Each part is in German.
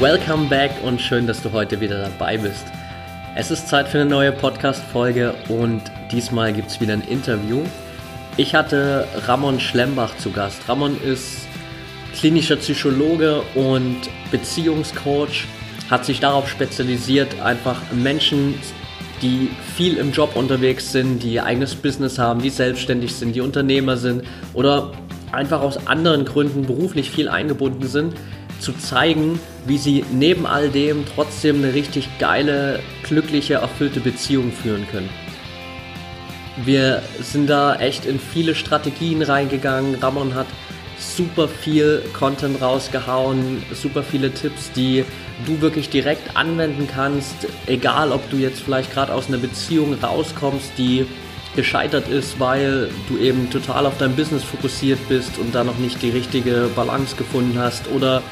Welcome back und schön, dass du heute wieder dabei bist. Es ist Zeit für eine neue Podcast-Folge und diesmal gibt es wieder ein Interview. Ich hatte Ramon Schlembach zu Gast. Ramon ist klinischer Psychologe und Beziehungscoach, hat sich darauf spezialisiert, einfach Menschen, die viel im Job unterwegs sind, die ihr eigenes Business haben, die selbstständig sind, die Unternehmer sind oder einfach aus anderen Gründen beruflich viel eingebunden sind, zu zeigen, wie sie neben all dem trotzdem eine richtig geile, glückliche, erfüllte Beziehung führen können. Wir sind da echt in viele Strategien reingegangen. Ramon hat super viel Content rausgehauen, super viele Tipps, die du wirklich direkt anwenden kannst, egal ob du jetzt vielleicht gerade aus einer Beziehung rauskommst, die gescheitert ist, weil du eben total auf dein Business fokussiert bist und da noch nicht die richtige Balance gefunden hast oder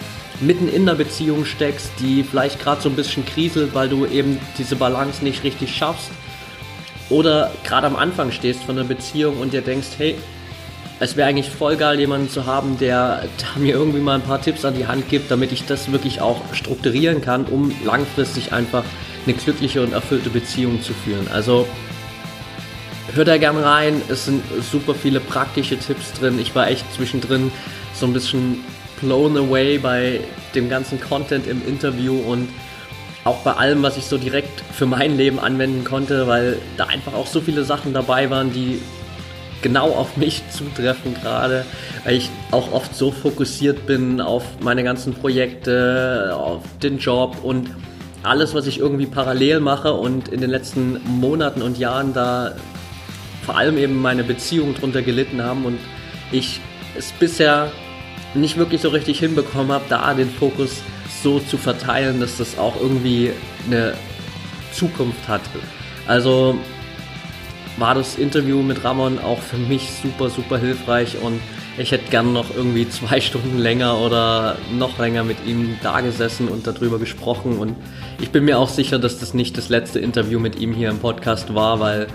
mitten in einer Beziehung steckst, die vielleicht gerade so ein bisschen kriselt, weil du eben diese Balance nicht richtig schaffst. Oder gerade am Anfang stehst von einer Beziehung und dir denkst, hey, es wäre eigentlich voll geil, jemanden zu haben, der, der, mir irgendwie mal ein paar Tipps an die Hand gibt, damit ich das wirklich auch strukturieren kann, um langfristig einfach eine glückliche und erfüllte Beziehung zu führen. Also hört da gern rein, es sind super viele praktische Tipps drin. Ich war echt zwischendrin so ein bisschen blown away bei dem ganzen Content im Interview und auch bei allem, was ich so direkt für mein Leben anwenden konnte, weil da einfach auch so viele Sachen dabei waren, die genau auf mich zutreffen gerade, weil ich auch oft so fokussiert bin auf meine ganzen Projekte, auf den Job und alles, was ich irgendwie parallel mache und in den letzten Monaten und Jahren da vor allem eben meine Beziehungen drunter gelitten haben und ich es bisher nicht wirklich so richtig hinbekommen habe, da den Fokus so zu verteilen, dass das auch irgendwie eine Zukunft hat. Also war das Interview mit Ramon auch für mich super, super hilfreich und ich hätte gern noch irgendwie zwei Stunden länger oder noch länger mit ihm da gesessen und darüber gesprochen und ich bin mir auch sicher, dass das nicht das letzte Interview mit ihm hier im Podcast war, weil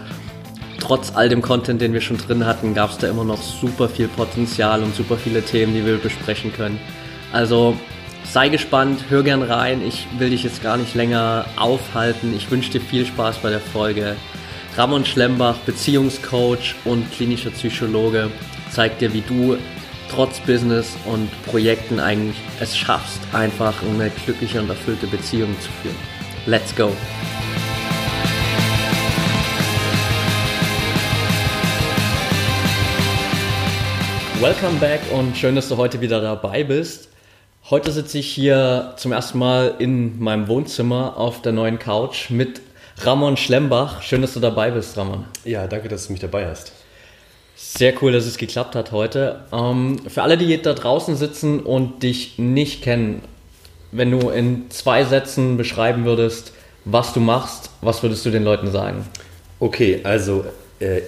trotz all dem Content, den wir schon drin hatten, gab es da immer noch super viel Potenzial und super viele Themen, die wir besprechen können. Also sei gespannt, hör gern rein. Ich will dich jetzt gar nicht länger aufhalten. Ich wünsche dir viel Spaß bei der Folge. Ramon Schlembach, Beziehungscoach und klinischer Psychologe, zeigt dir, wie du trotz Business und Projekten eigentlich es schaffst, einfach eine glückliche und erfüllte Beziehung zu führen. Let's go! Welcome back und schön, dass du heute wieder dabei bist. Heute sitze ich hier zum ersten Mal in meinem Wohnzimmer auf der neuen Couch mit Ramon Schlembach. Schön, dass du dabei bist, Ramon. Ja, danke, dass du mich dabei hast. Sehr cool, dass es geklappt hat heute. Ähm, für alle, die da draußen sitzen und dich nicht kennen, wenn du in zwei Sätzen beschreiben würdest, was du machst, was würdest du den Leuten sagen? Okay, also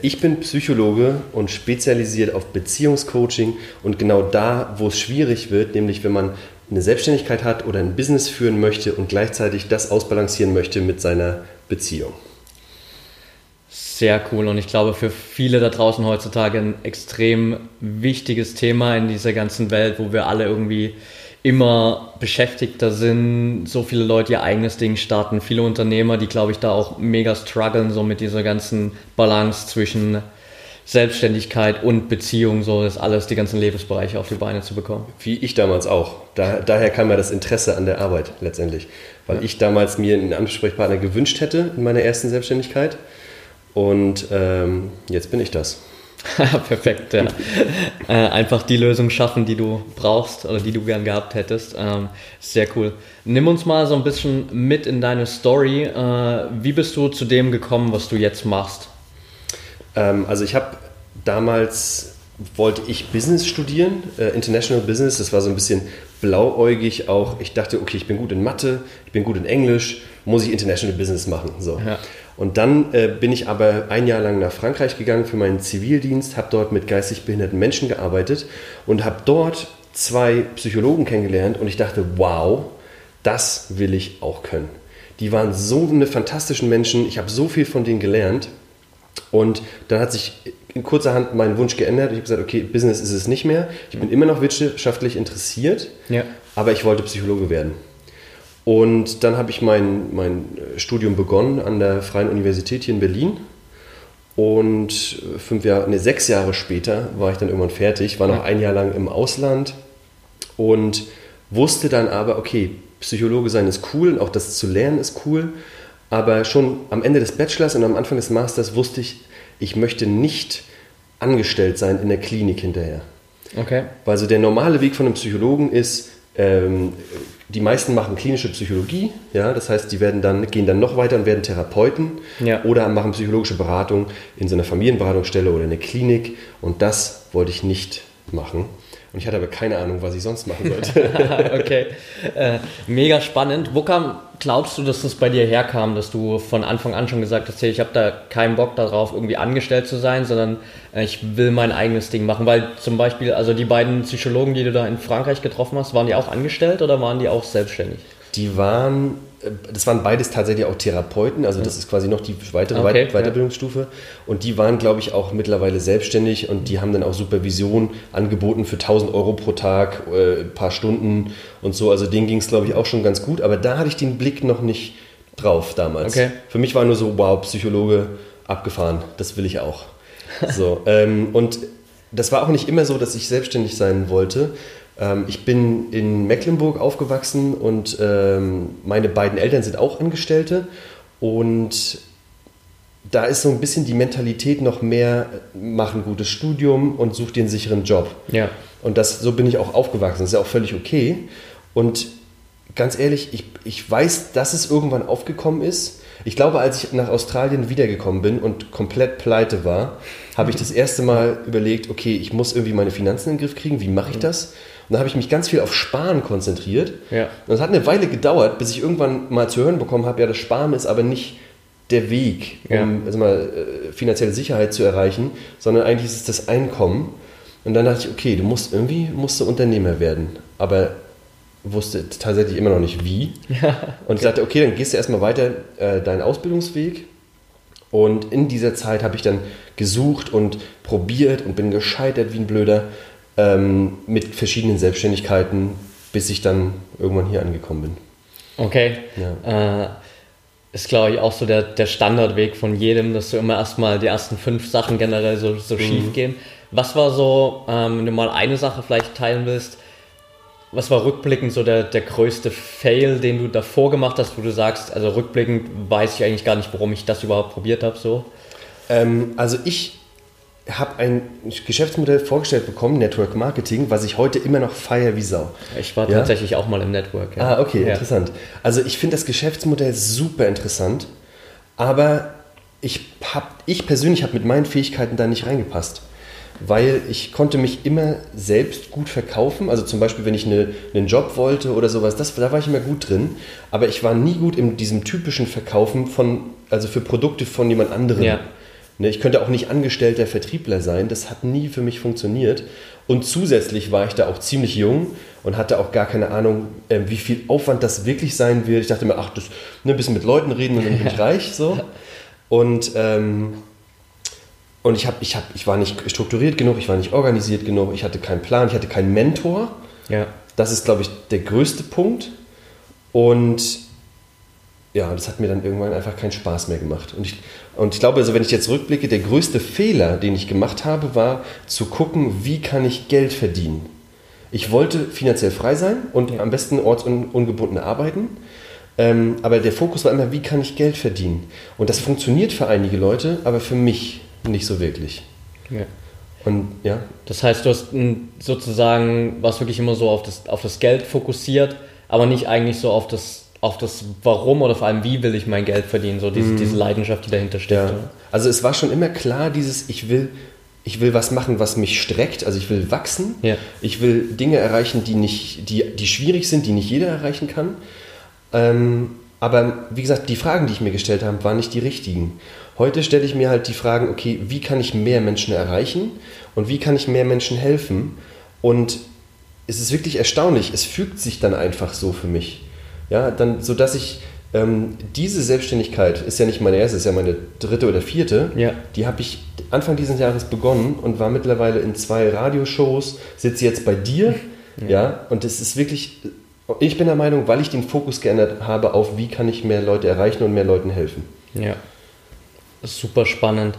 ich bin Psychologe und spezialisiert auf Beziehungscoaching und genau da, wo es schwierig wird, nämlich wenn man eine Selbstständigkeit hat oder ein Business führen möchte und gleichzeitig das ausbalancieren möchte mit seiner Beziehung. Sehr cool und ich glaube für viele da draußen heutzutage ein extrem wichtiges Thema in dieser ganzen Welt, wo wir alle irgendwie immer beschäftigter sind, so viele Leute ihr eigenes Ding starten, viele Unternehmer, die glaube ich da auch mega strugglen, so mit dieser ganzen Balance zwischen Selbstständigkeit und Beziehung, so das alles, die ganzen Lebensbereiche auf die Beine zu bekommen. Wie ich damals auch. Da, daher kam ja das Interesse an der Arbeit letztendlich. Weil ja. ich damals mir einen Ansprechpartner gewünscht hätte in meiner ersten Selbstständigkeit. Und ähm, jetzt bin ich das. Perfekt, ja. äh, einfach die Lösung schaffen, die du brauchst oder die du gern gehabt hättest. Ähm, sehr cool. Nimm uns mal so ein bisschen mit in deine Story. Äh, wie bist du zu dem gekommen, was du jetzt machst? Ähm, also ich habe damals wollte ich Business studieren, äh, International Business. Das war so ein bisschen blauäugig auch. Ich dachte, okay, ich bin gut in Mathe, ich bin gut in Englisch, muss ich International Business machen. So. Ja. Und dann äh, bin ich aber ein Jahr lang nach Frankreich gegangen für meinen Zivildienst, habe dort mit geistig behinderten Menschen gearbeitet und habe dort zwei Psychologen kennengelernt und ich dachte, wow, das will ich auch können. Die waren so eine fantastischen Menschen, ich habe so viel von denen gelernt und dann hat sich in kurzer Hand mein Wunsch geändert. Ich habe gesagt, okay, Business ist es nicht mehr. Ich bin immer noch wirtschaftlich interessiert, ja. aber ich wollte Psychologe werden. Und dann habe ich mein, mein Studium begonnen an der Freien Universität hier in Berlin. Und fünf Jahre, nee, sechs Jahre später war ich dann irgendwann fertig, war noch ein Jahr lang im Ausland und wusste dann aber, okay, Psychologe sein ist cool und auch das zu lernen ist cool. Aber schon am Ende des Bachelors und am Anfang des Masters wusste ich, ich möchte nicht angestellt sein in der Klinik hinterher. Okay. Weil so der normale Weg von einem Psychologen ist, ähm, die meisten machen klinische Psychologie, ja, das heißt, die werden dann, gehen dann noch weiter und werden Therapeuten ja. oder machen psychologische Beratung in so einer Familienberatungsstelle oder in der Klinik und das wollte ich nicht machen. Und ich hatte aber keine Ahnung, was ich sonst machen sollte. okay. Äh, mega spannend. Wo kam, glaubst du, dass das bei dir herkam, dass du von Anfang an schon gesagt hast, hey, ich habe da keinen Bock darauf, irgendwie angestellt zu sein, sondern äh, ich will mein eigenes Ding machen? Weil zum Beispiel, also die beiden Psychologen, die du da in Frankreich getroffen hast, waren die auch angestellt oder waren die auch selbstständig? Die waren das waren beides tatsächlich auch Therapeuten, also das ist quasi noch die weitere okay, Weiterbildungsstufe. Ja. Und die waren, glaube ich, auch mittlerweile selbstständig und die haben dann auch Supervision angeboten für 1000 Euro pro Tag, äh, ein paar Stunden und so. Also denen ging es, glaube ich, auch schon ganz gut. Aber da hatte ich den Blick noch nicht drauf damals. Okay. Für mich war nur so, wow, Psychologe, abgefahren, das will ich auch. So, ähm, und das war auch nicht immer so, dass ich selbstständig sein wollte. Ähm, ich bin in Mecklenburg aufgewachsen und ähm, meine beiden Eltern sind auch Angestellte und da ist so ein bisschen die Mentalität noch mehr, mach ein gutes Studium und such dir einen sicheren Job. Ja. Und das, so bin ich auch aufgewachsen. Das ist ja auch völlig okay. Und ganz ehrlich, ich, ich weiß, dass es irgendwann aufgekommen ist. Ich glaube, als ich nach Australien wiedergekommen bin und komplett pleite war, habe ich das erste Mal überlegt, okay, ich muss irgendwie meine Finanzen in den Griff kriegen. Wie mache ich mhm. das? Und dann habe ich mich ganz viel auf Sparen konzentriert. Ja. Und es hat eine Weile gedauert, bis ich irgendwann mal zu hören bekommen habe, ja, das Sparen ist aber nicht der Weg, um ja. also mal, äh, finanzielle Sicherheit zu erreichen, sondern eigentlich ist es das Einkommen. Und dann dachte ich, okay, du musst irgendwie musst du Unternehmer werden. Aber wusste tatsächlich immer noch nicht wie. Ja, okay. Und ich dachte, okay, dann gehst du erstmal weiter äh, deinen Ausbildungsweg. Und in dieser Zeit habe ich dann gesucht und probiert und bin gescheitert wie ein Blöder ähm, mit verschiedenen Selbstständigkeiten, bis ich dann irgendwann hier angekommen bin. Okay. Ja. Äh, ist, glaube ich, auch so der, der Standardweg von jedem, dass du immer erstmal die ersten fünf Sachen generell so, so mhm. schief gehen. Was war so, ähm, wenn du mal eine Sache vielleicht teilen willst, was war rückblickend so der, der größte Fail, den du davor gemacht hast, wo du sagst, also rückblickend weiß ich eigentlich gar nicht, warum ich das überhaupt probiert habe, so? Ähm, also ich habe ein Geschäftsmodell vorgestellt bekommen, Network Marketing, was ich heute immer noch feiere wie Sau. Ich war ja? tatsächlich auch mal im Network. Ja. Ah, okay, ja. interessant. Also ich finde das Geschäftsmodell super interessant, aber ich, hab, ich persönlich habe mit meinen Fähigkeiten da nicht reingepasst. Weil ich konnte mich immer selbst gut verkaufen. Also zum Beispiel, wenn ich eine, einen Job wollte oder sowas, das, da war ich immer gut drin. Aber ich war nie gut in diesem typischen Verkaufen von, also für Produkte von jemand anderem. Ja. Ne, ich könnte auch nicht angestellter Vertriebler sein, das hat nie für mich funktioniert. Und zusätzlich war ich da auch ziemlich jung und hatte auch gar keine Ahnung, ähm, wie viel Aufwand das wirklich sein wird. Ich dachte mir, ach, das, ne, ein bisschen mit Leuten reden und dann bin ich reich. So. Und, ähm, und ich, hab, ich, hab, ich war nicht strukturiert genug, ich war nicht organisiert genug, ich hatte keinen Plan, ich hatte keinen Mentor. Ja. Das ist, glaube ich, der größte Punkt. Und ja, das hat mir dann irgendwann einfach keinen Spaß mehr gemacht. Und ich, und ich glaube, also wenn ich jetzt rückblicke, der größte Fehler, den ich gemacht habe, war zu gucken, wie kann ich Geld verdienen. Ich wollte finanziell frei sein und ja. am besten ortsungebunden arbeiten. Ähm, aber der Fokus war immer, wie kann ich Geld verdienen? Und das funktioniert für einige Leute, aber für mich nicht so wirklich. Ja. Und ja. Das heißt, du hast sozusagen, warst wirklich immer so auf das, auf das Geld fokussiert, aber nicht eigentlich so auf das auf das Warum oder vor allem wie will ich mein Geld verdienen, so diese, mm. diese Leidenschaft, die dahinter steht. Ja. Also es war schon immer klar, dieses ich will, ich will was machen, was mich streckt, also ich will wachsen, Ja. ich will Dinge erreichen, die, nicht, die, die schwierig sind, die nicht jeder erreichen kann. Ähm, aber wie gesagt, die Fragen, die ich mir gestellt habe, waren nicht die richtigen. Heute stelle ich mir halt die Fragen, okay, wie kann ich mehr Menschen erreichen und wie kann ich mehr Menschen helfen? Und es ist wirklich erstaunlich, es fügt sich dann einfach so für mich. Ja, dann, sodass ich ähm, diese Selbstständigkeit, ist ja nicht meine erste, ist ja meine dritte oder vierte, Ja. die habe ich Anfang dieses Jahres begonnen und war mittlerweile in zwei Radioshows, sitze jetzt bei dir, ja, und es ist wirklich, ich bin der Meinung, weil ich den Fokus geändert habe auf, wie kann ich mehr Leute erreichen und mehr Leuten helfen. Ja. Super spannend.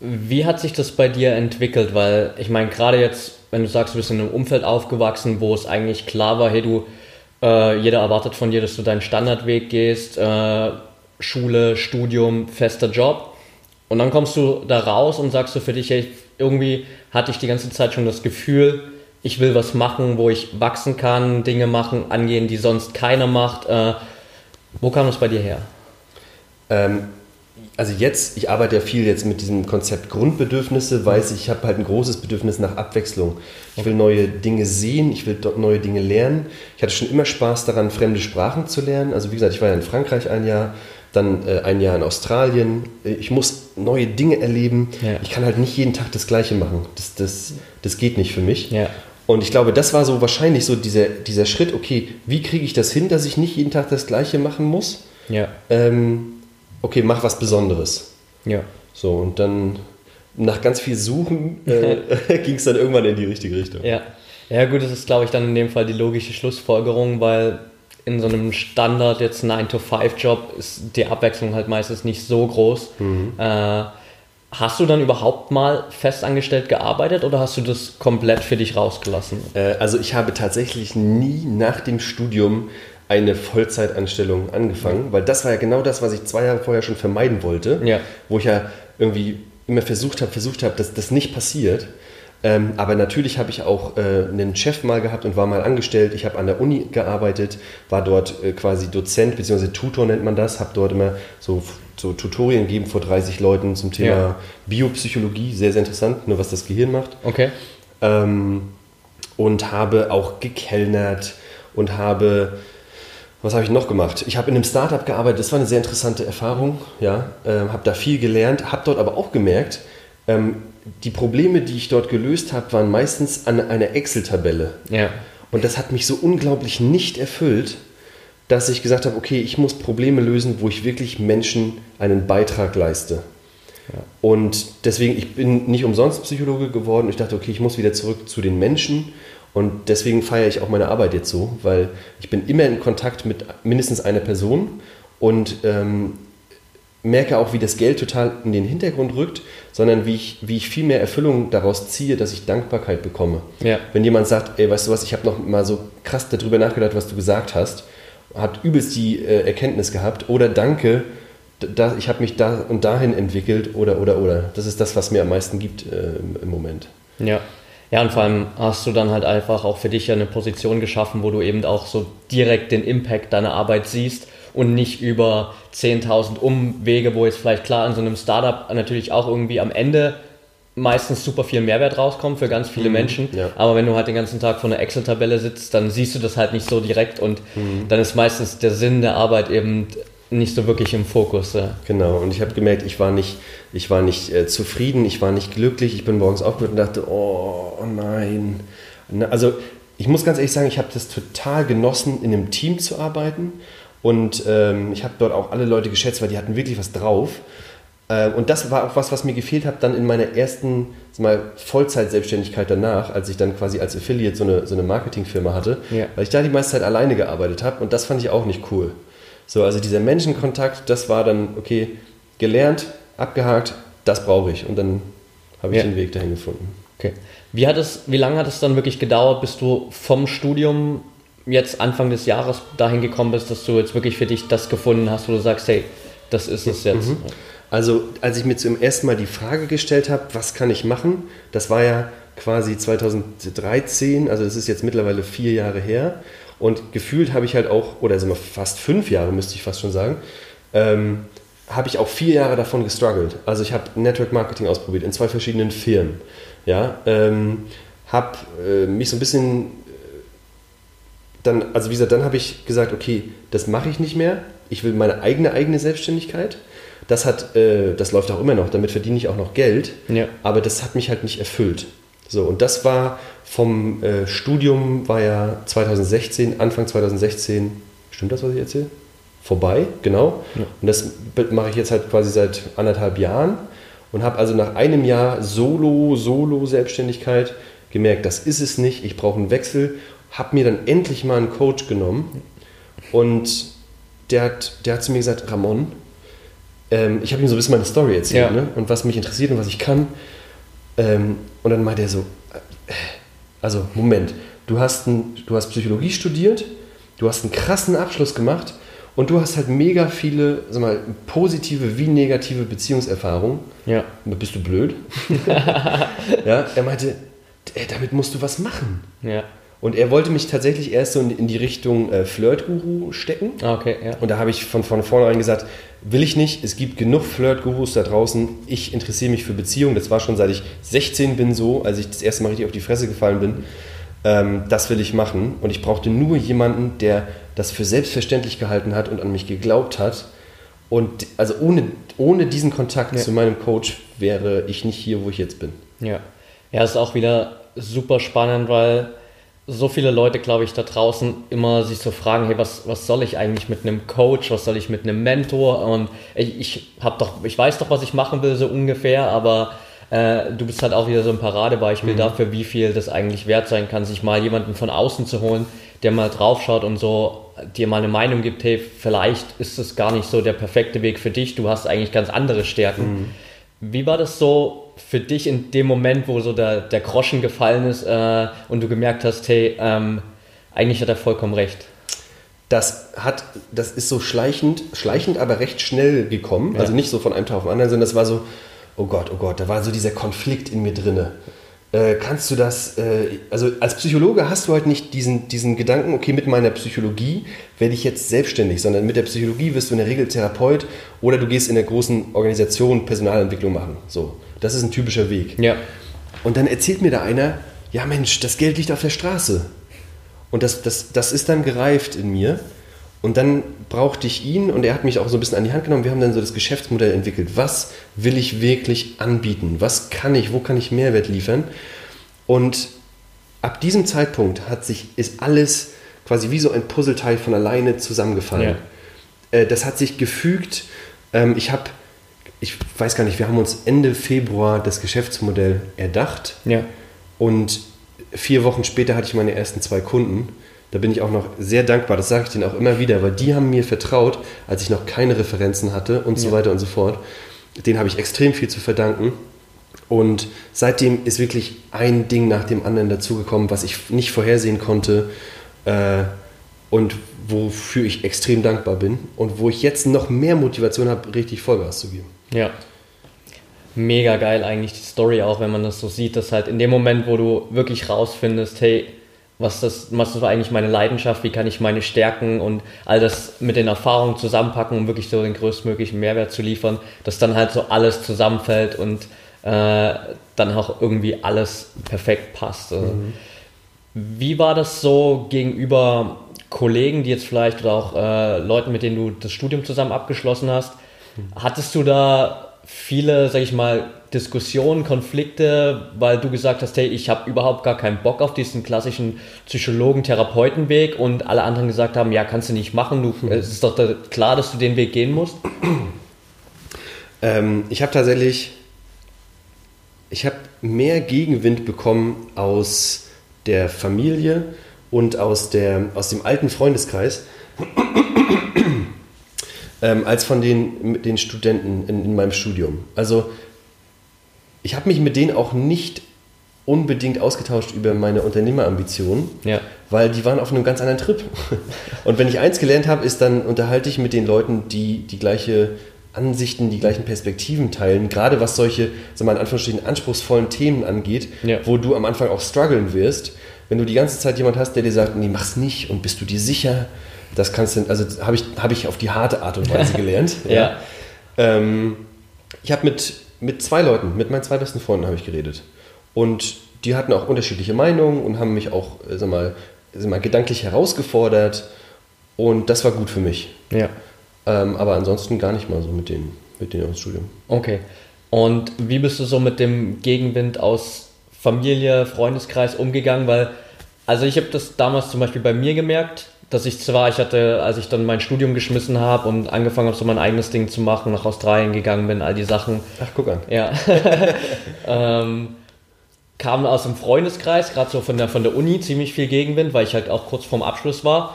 Wie hat sich das bei dir entwickelt? Weil ich meine, gerade jetzt, wenn du sagst, du bist in einem Umfeld aufgewachsen, wo es eigentlich klar war, hey, du, äh, jeder erwartet von dir, dass du deinen Standardweg gehst, äh, Schule, Studium, fester Job. Und dann kommst du da raus und sagst du für dich, hey, irgendwie hatte ich die ganze Zeit schon das Gefühl, ich will was machen, wo ich wachsen kann, Dinge machen, angehen, die sonst keiner macht. Äh, wo kam das bei dir her? Ähm, also jetzt, ich arbeite ja viel jetzt mit diesem Konzept Grundbedürfnisse, weiß ich, ich habe halt ein großes Bedürfnis nach Abwechslung. Ich will neue Dinge sehen, ich will dort neue Dinge lernen. Ich hatte schon immer Spaß daran, fremde Sprachen zu lernen. Also wie gesagt, ich war ja in Frankreich ein Jahr, dann äh, ein Jahr in Australien. Äh, Ich muss neue Dinge erleben. Ja. Ich kann halt nicht jeden Tag das Gleiche machen. Das, das, das geht nicht für mich. Ja. Und ich glaube, das war so wahrscheinlich so dieser, dieser Schritt, okay, wie kriege ich das hin, dass ich nicht jeden Tag das Gleiche machen muss? Ja. ähm, okay, mach was Besonderes. Ja. So, und dann nach ganz viel Suchen äh, ging es dann irgendwann in die richtige Richtung. Ja. Ja, gut, das ist, glaube ich, dann in dem Fall die logische Schlussfolgerung, weil in so einem Standard jetzt 9-to-5-Job ist die Abwechslung halt meistens nicht so groß. Äh, hast du dann überhaupt mal festangestellt gearbeitet oder hast du das komplett für dich rausgelassen? Äh, also ich habe tatsächlich nie nach dem Studium eine Vollzeitanstellung angefangen, weil das war ja genau das, was ich zwei Jahre vorher schon vermeiden wollte, Ja. wo ich ja irgendwie immer versucht habe, versucht habe, dass das nicht passiert. Ähm, aber natürlich habe ich auch äh, einen Chef mal gehabt und war mal angestellt. Ich habe an der Uni gearbeitet, war dort äh, quasi Dozent bzw. Tutor nennt man das, habe dort immer so, so Tutorien gegeben vor 30 Leuten zum Thema Ja. Biopsychologie, sehr, sehr interessant, nur was das Gehirn macht Okay. ähm, und habe auch gekellnert und habe, was habe ich noch gemacht? Ich habe in einem Startup gearbeitet, das war eine sehr interessante Erfahrung, ja, ähm, habe da viel gelernt, habe dort aber auch gemerkt, ähm, die Probleme, die ich dort gelöst habe, waren meistens an einer Excel-Tabelle. Ja. Und das hat mich so unglaublich nicht erfüllt, dass ich gesagt habe, okay, ich muss Probleme lösen, wo ich wirklich Menschen einen Beitrag leiste. Und deswegen, ich bin nicht umsonst Psychologe geworden. Ich dachte, okay, ich muss wieder zurück zu den Menschen. Und deswegen feiere ich auch meine Arbeit jetzt so, weil ich bin immer in Kontakt mit mindestens einer Person und ähm, merke auch, wie das Geld total in den Hintergrund rückt, sondern wie ich, wie ich viel mehr Erfüllung daraus ziehe, dass ich Dankbarkeit bekomme. Ja. Wenn jemand sagt, ey, weißt du was, ich habe noch mal so krass darüber nachgedacht, was du gesagt hast, hat übelst die äh, Erkenntnis gehabt oder danke, da, ich habe mich da und dahin entwickelt oder oder oder. Das ist das, was mir am meisten gibt äh, im, im Moment. Ja. Ja, und vor allem hast du dann halt einfach auch für dich ja eine Position geschaffen, wo du eben auch so direkt den Impact deiner Arbeit siehst und nicht über 10.000 Umwege, wo jetzt vielleicht klar in so einem Startup natürlich auch irgendwie am Ende meistens super viel Mehrwert rauskommt für ganz viele Menschen. ja. Aber wenn du halt den ganzen Tag vor einer Excel-Tabelle sitzt, dann siehst du das halt nicht so direkt und dann ist meistens der Sinn der Arbeit eben nicht so wirklich im Fokus. Ja. Genau, und ich habe gemerkt, ich war nicht, ich war nicht äh, zufrieden, ich war nicht glücklich. Ich bin morgens aufgewacht und dachte, oh, nein. Also ich muss ganz ehrlich sagen, ich habe das total genossen, in einem Team zu arbeiten. Und ähm, ich habe dort auch alle Leute geschätzt, weil die hatten wirklich was drauf. Äh, und das war auch was, was mir gefehlt hat, dann in meiner ersten mal, Vollzeit-Selbstständigkeit danach, als ich dann quasi als Affiliate so eine, so eine Marketingfirma hatte, Ja. weil ich da die meiste Zeit alleine gearbeitet habe und das fand ich auch nicht cool. So, also dieser Menschenkontakt, das war dann, okay, gelernt, abgehakt, das brauche ich. Und dann habe ich Ja. den Weg dahin gefunden. Okay. Wie, hat es, wie lange hat es dann wirklich gedauert, bis du vom Studium jetzt Anfang des Jahres dahin gekommen bist, dass du jetzt wirklich für dich das gefunden hast, wo du sagst, hey, das ist es jetzt. Also, als ich mir zum ersten Mal die Frage gestellt habe, was kann ich machen, das war ja quasi 2013, also das ist jetzt mittlerweile vier Jahre her. Und gefühlt habe ich halt auch, oder sagen wir fast fünf Jahre, müsste ich fast schon sagen, ähm, habe ich auch vier Jahre davon gestruggelt. Also ich habe Network Marketing ausprobiert in zwei verschiedenen Firmen. Ja, ähm, habe äh, mich so ein bisschen äh, dann, also wie gesagt, dann habe ich gesagt, okay, das mache ich nicht mehr. Ich will meine eigene eigene Selbstständigkeit. Das hat, äh, das läuft auch immer noch. Damit verdiene ich auch noch Geld. Ja. Aber das hat mich halt nicht erfüllt. So und das war vom äh, Studium war ja 2016, Anfang 2016. Stimmt das, was ich erzähle? vorbei, genau. Ja. Und das mache ich jetzt halt quasi seit anderthalb Jahren und habe also nach einem Jahr Solo, Solo-Selbstständigkeit gemerkt, das ist es nicht, ich brauche einen Wechsel, habe mir dann endlich mal einen Coach genommen und der hat, der hat zu mir gesagt, Ramon, ähm, ich habe ihm so ein bisschen meine Story erzählt ja. ne? und was mich interessiert und was ich kann. Ähm, und dann meinte er so, äh, also Moment, du hast, ein, du hast Psychologie studiert, du hast einen krassen Abschluss gemacht und du hast halt mega viele, sag mal, positive wie negative Beziehungserfahrungen. Ja. Bist du blöd? ja, er meinte, damit musst du was machen. Ja. Und er wollte mich tatsächlich erst so in die Richtung äh, Flirt-Guru stecken. Ah, okay, ja. Und da habe ich von, von vornherein gesagt, will ich nicht. Es gibt genug Flirt-Gurus da draußen. Ich interessiere mich für Beziehungen. Das war schon seit ich 16 bin so, als ich das erste Mal richtig auf die Fresse gefallen bin. Ähm, das will ich machen. Und ich brauchte nur jemanden, der das für selbstverständlich gehalten hat und an mich geglaubt hat. Und also ohne, ohne diesen Kontakt ja. zu meinem Coach wäre ich nicht hier, wo ich jetzt bin. Ja. Ja, ist auch wieder super spannend, weil so viele Leute, glaube ich, da draußen immer sich so fragen, hey, was, was soll ich eigentlich mit einem Coach, was soll ich mit einem Mentor? Und ich, ich habe doch, ich weiß doch, was ich machen will, so ungefähr, aber äh, du bist halt auch wieder so ein Paradebeispiel mhm. dafür, wie viel das eigentlich wert sein kann, sich mal jemanden von außen zu holen, der mal draufschaut und so dir mal eine Meinung gibt, hey, vielleicht ist es gar nicht so der perfekte Weg für dich, du hast eigentlich ganz andere Stärken. Mhm. Wie war das so für dich in dem Moment, wo so der, der Groschen gefallen ist äh, und du gemerkt hast, hey, ähm, eigentlich hat er vollkommen recht? Das hat, das ist so schleichend, schleichend, aber recht schnell gekommen. Ja. Also nicht so von einem Tag auf den anderen, sondern das war so, oh Gott, oh Gott, da war so dieser Konflikt in mir drinne. Äh, kannst du das, äh, also als Psychologe hast du halt nicht diesen, diesen Gedanken, okay, mit meiner Psychologie werde ich jetzt selbstständig, sondern mit der Psychologie wirst du in der Regel Therapeut oder du gehst in der großen Organisation Personalentwicklung machen. So, das ist ein typischer Weg. Ja. Und dann erzählt mir da einer, ja Mensch, das Geld liegt auf der Straße. Und das, das, das ist dann gereift in mir. Und dann brauchte ich ihn und er hat mich auch so ein bisschen an die Hand genommen. Wir haben dann so das Geschäftsmodell entwickelt. Was will ich wirklich anbieten? Was kann ich? Wo kann ich Mehrwert liefern? Und ab diesem Zeitpunkt hat sich, ist alles quasi wie so ein Puzzleteil von alleine zusammengefallen. Ja. Äh, das hat sich gefügt. Ähm, ich habe, ich weiß gar nicht, wir haben uns Ende Februar das Geschäftsmodell erdacht. Ja. Und vier Wochen später hatte ich meine ersten zwei Kunden. Da bin ich auch noch sehr dankbar, das sage ich denen auch immer wieder, weil die haben mir vertraut, als ich noch keine Referenzen hatte und ja. so weiter und so fort. Den habe ich extrem viel zu verdanken. Und seitdem ist wirklich ein Ding nach dem anderen dazugekommen, was ich nicht vorhersehen konnte äh, und wofür ich extrem dankbar bin und wo ich jetzt noch mehr Motivation habe, richtig Vollgas zu geben. Ja. Mega geil eigentlich die Story auch, wenn man das so sieht, dass halt in dem Moment, wo du wirklich rausfindest, hey, was das, was das war eigentlich meine Leidenschaft, wie kann ich meine Stärken und all das mit den Erfahrungen zusammenpacken, um wirklich so den größtmöglichen Mehrwert zu liefern, dass dann halt so alles zusammenfällt und äh, dann auch irgendwie alles perfekt passt. Also, mhm. Wie war das so gegenüber Kollegen, die jetzt vielleicht oder auch äh, Leuten, mit denen du das Studium zusammen abgeschlossen hast? Mhm. Hattest du da viele, sag ich mal, Diskussionen, Konflikte, weil du gesagt hast, hey, ich habe überhaupt gar keinen Bock auf diesen klassischen Psychologen-Therapeuten-Weg und alle anderen gesagt haben, ja, kannst du nicht machen, du, hm. es ist doch klar, dass du den Weg gehen musst? Ähm, ich habe tatsächlich, ich habe mehr Gegenwind bekommen aus der Familie und aus, der, aus dem alten Freundeskreis ähm, als von den, den Studenten in, in meinem Studium. Also ich habe mich mit denen auch nicht unbedingt ausgetauscht über meine Unternehmerambitionen, ja. weil die waren auf einem ganz anderen Trip. Und wenn ich eins gelernt habe, ist dann unterhalte ich mit den Leuten, die die gleiche Ansichten, die gleichen Perspektiven teilen, gerade was solche, sagen wir in Anführungsstrichen, anspruchsvollen Themen angeht, ja. wo du am Anfang auch strugglen wirst. Wenn du die ganze Zeit jemand hast, der dir sagt, nee, mach's nicht und bist du dir sicher, das kannst du, also habe ich, hab ich auf die harte Art und Weise gelernt. ja. ja. Ähm, ich habe mit, mit zwei Leuten, mit meinen zwei besten Freunden habe ich geredet. Und die hatten auch unterschiedliche Meinungen und haben mich auch, äh, sag mal, sag mal, gedanklich herausgefordert. Und das war gut für mich. Ja. Ähm, aber ansonsten gar nicht mal so mit denen, mit denen aus Studium. Okay. Und wie bist du so mit dem Gegenwind aus Familie, Freundeskreis umgegangen? Weil, also ich habe das damals zum Beispiel bei mir gemerkt, dass ich zwar, ich hatte, als ich dann mein Studium geschmissen habe und angefangen habe, so mein eigenes Ding zu machen, nach Australien gegangen bin, all die Sachen. Ach, guck an. Ja. ähm, kam aus dem Freundeskreis, gerade so von der, von der Uni, ziemlich viel Gegenwind, weil ich halt auch kurz vorm Abschluss war.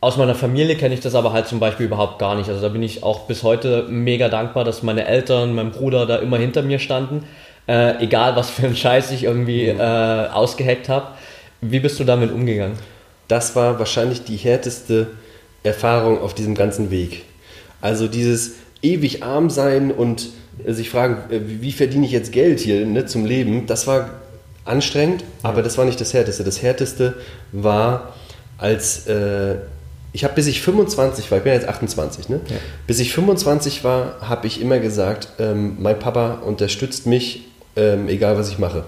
Aus meiner Familie kenne ich das aber halt zum Beispiel überhaupt gar nicht. Also da bin ich auch bis heute mega dankbar, dass meine Eltern, mein Bruder da immer hinter mir standen. Äh, egal, was für einen Scheiß ich irgendwie mhm. äh, ausgeheckt habe. Wie bist du damit umgegangen? Das war wahrscheinlich die härteste Erfahrung auf diesem ganzen Weg. Also dieses ewig arm sein und sich fragen, äh, wie verdiene ich jetzt Geld hier ne, zum Leben, das war anstrengend, aber das war nicht das Härteste. Das Härteste war, als äh, ich habe bis ich 25 war, ich bin jetzt 28, ne? Ja. Bis ich 25 war, habe ich immer gesagt, ähm, mein Papa unterstützt mich, ähm, egal was ich mache.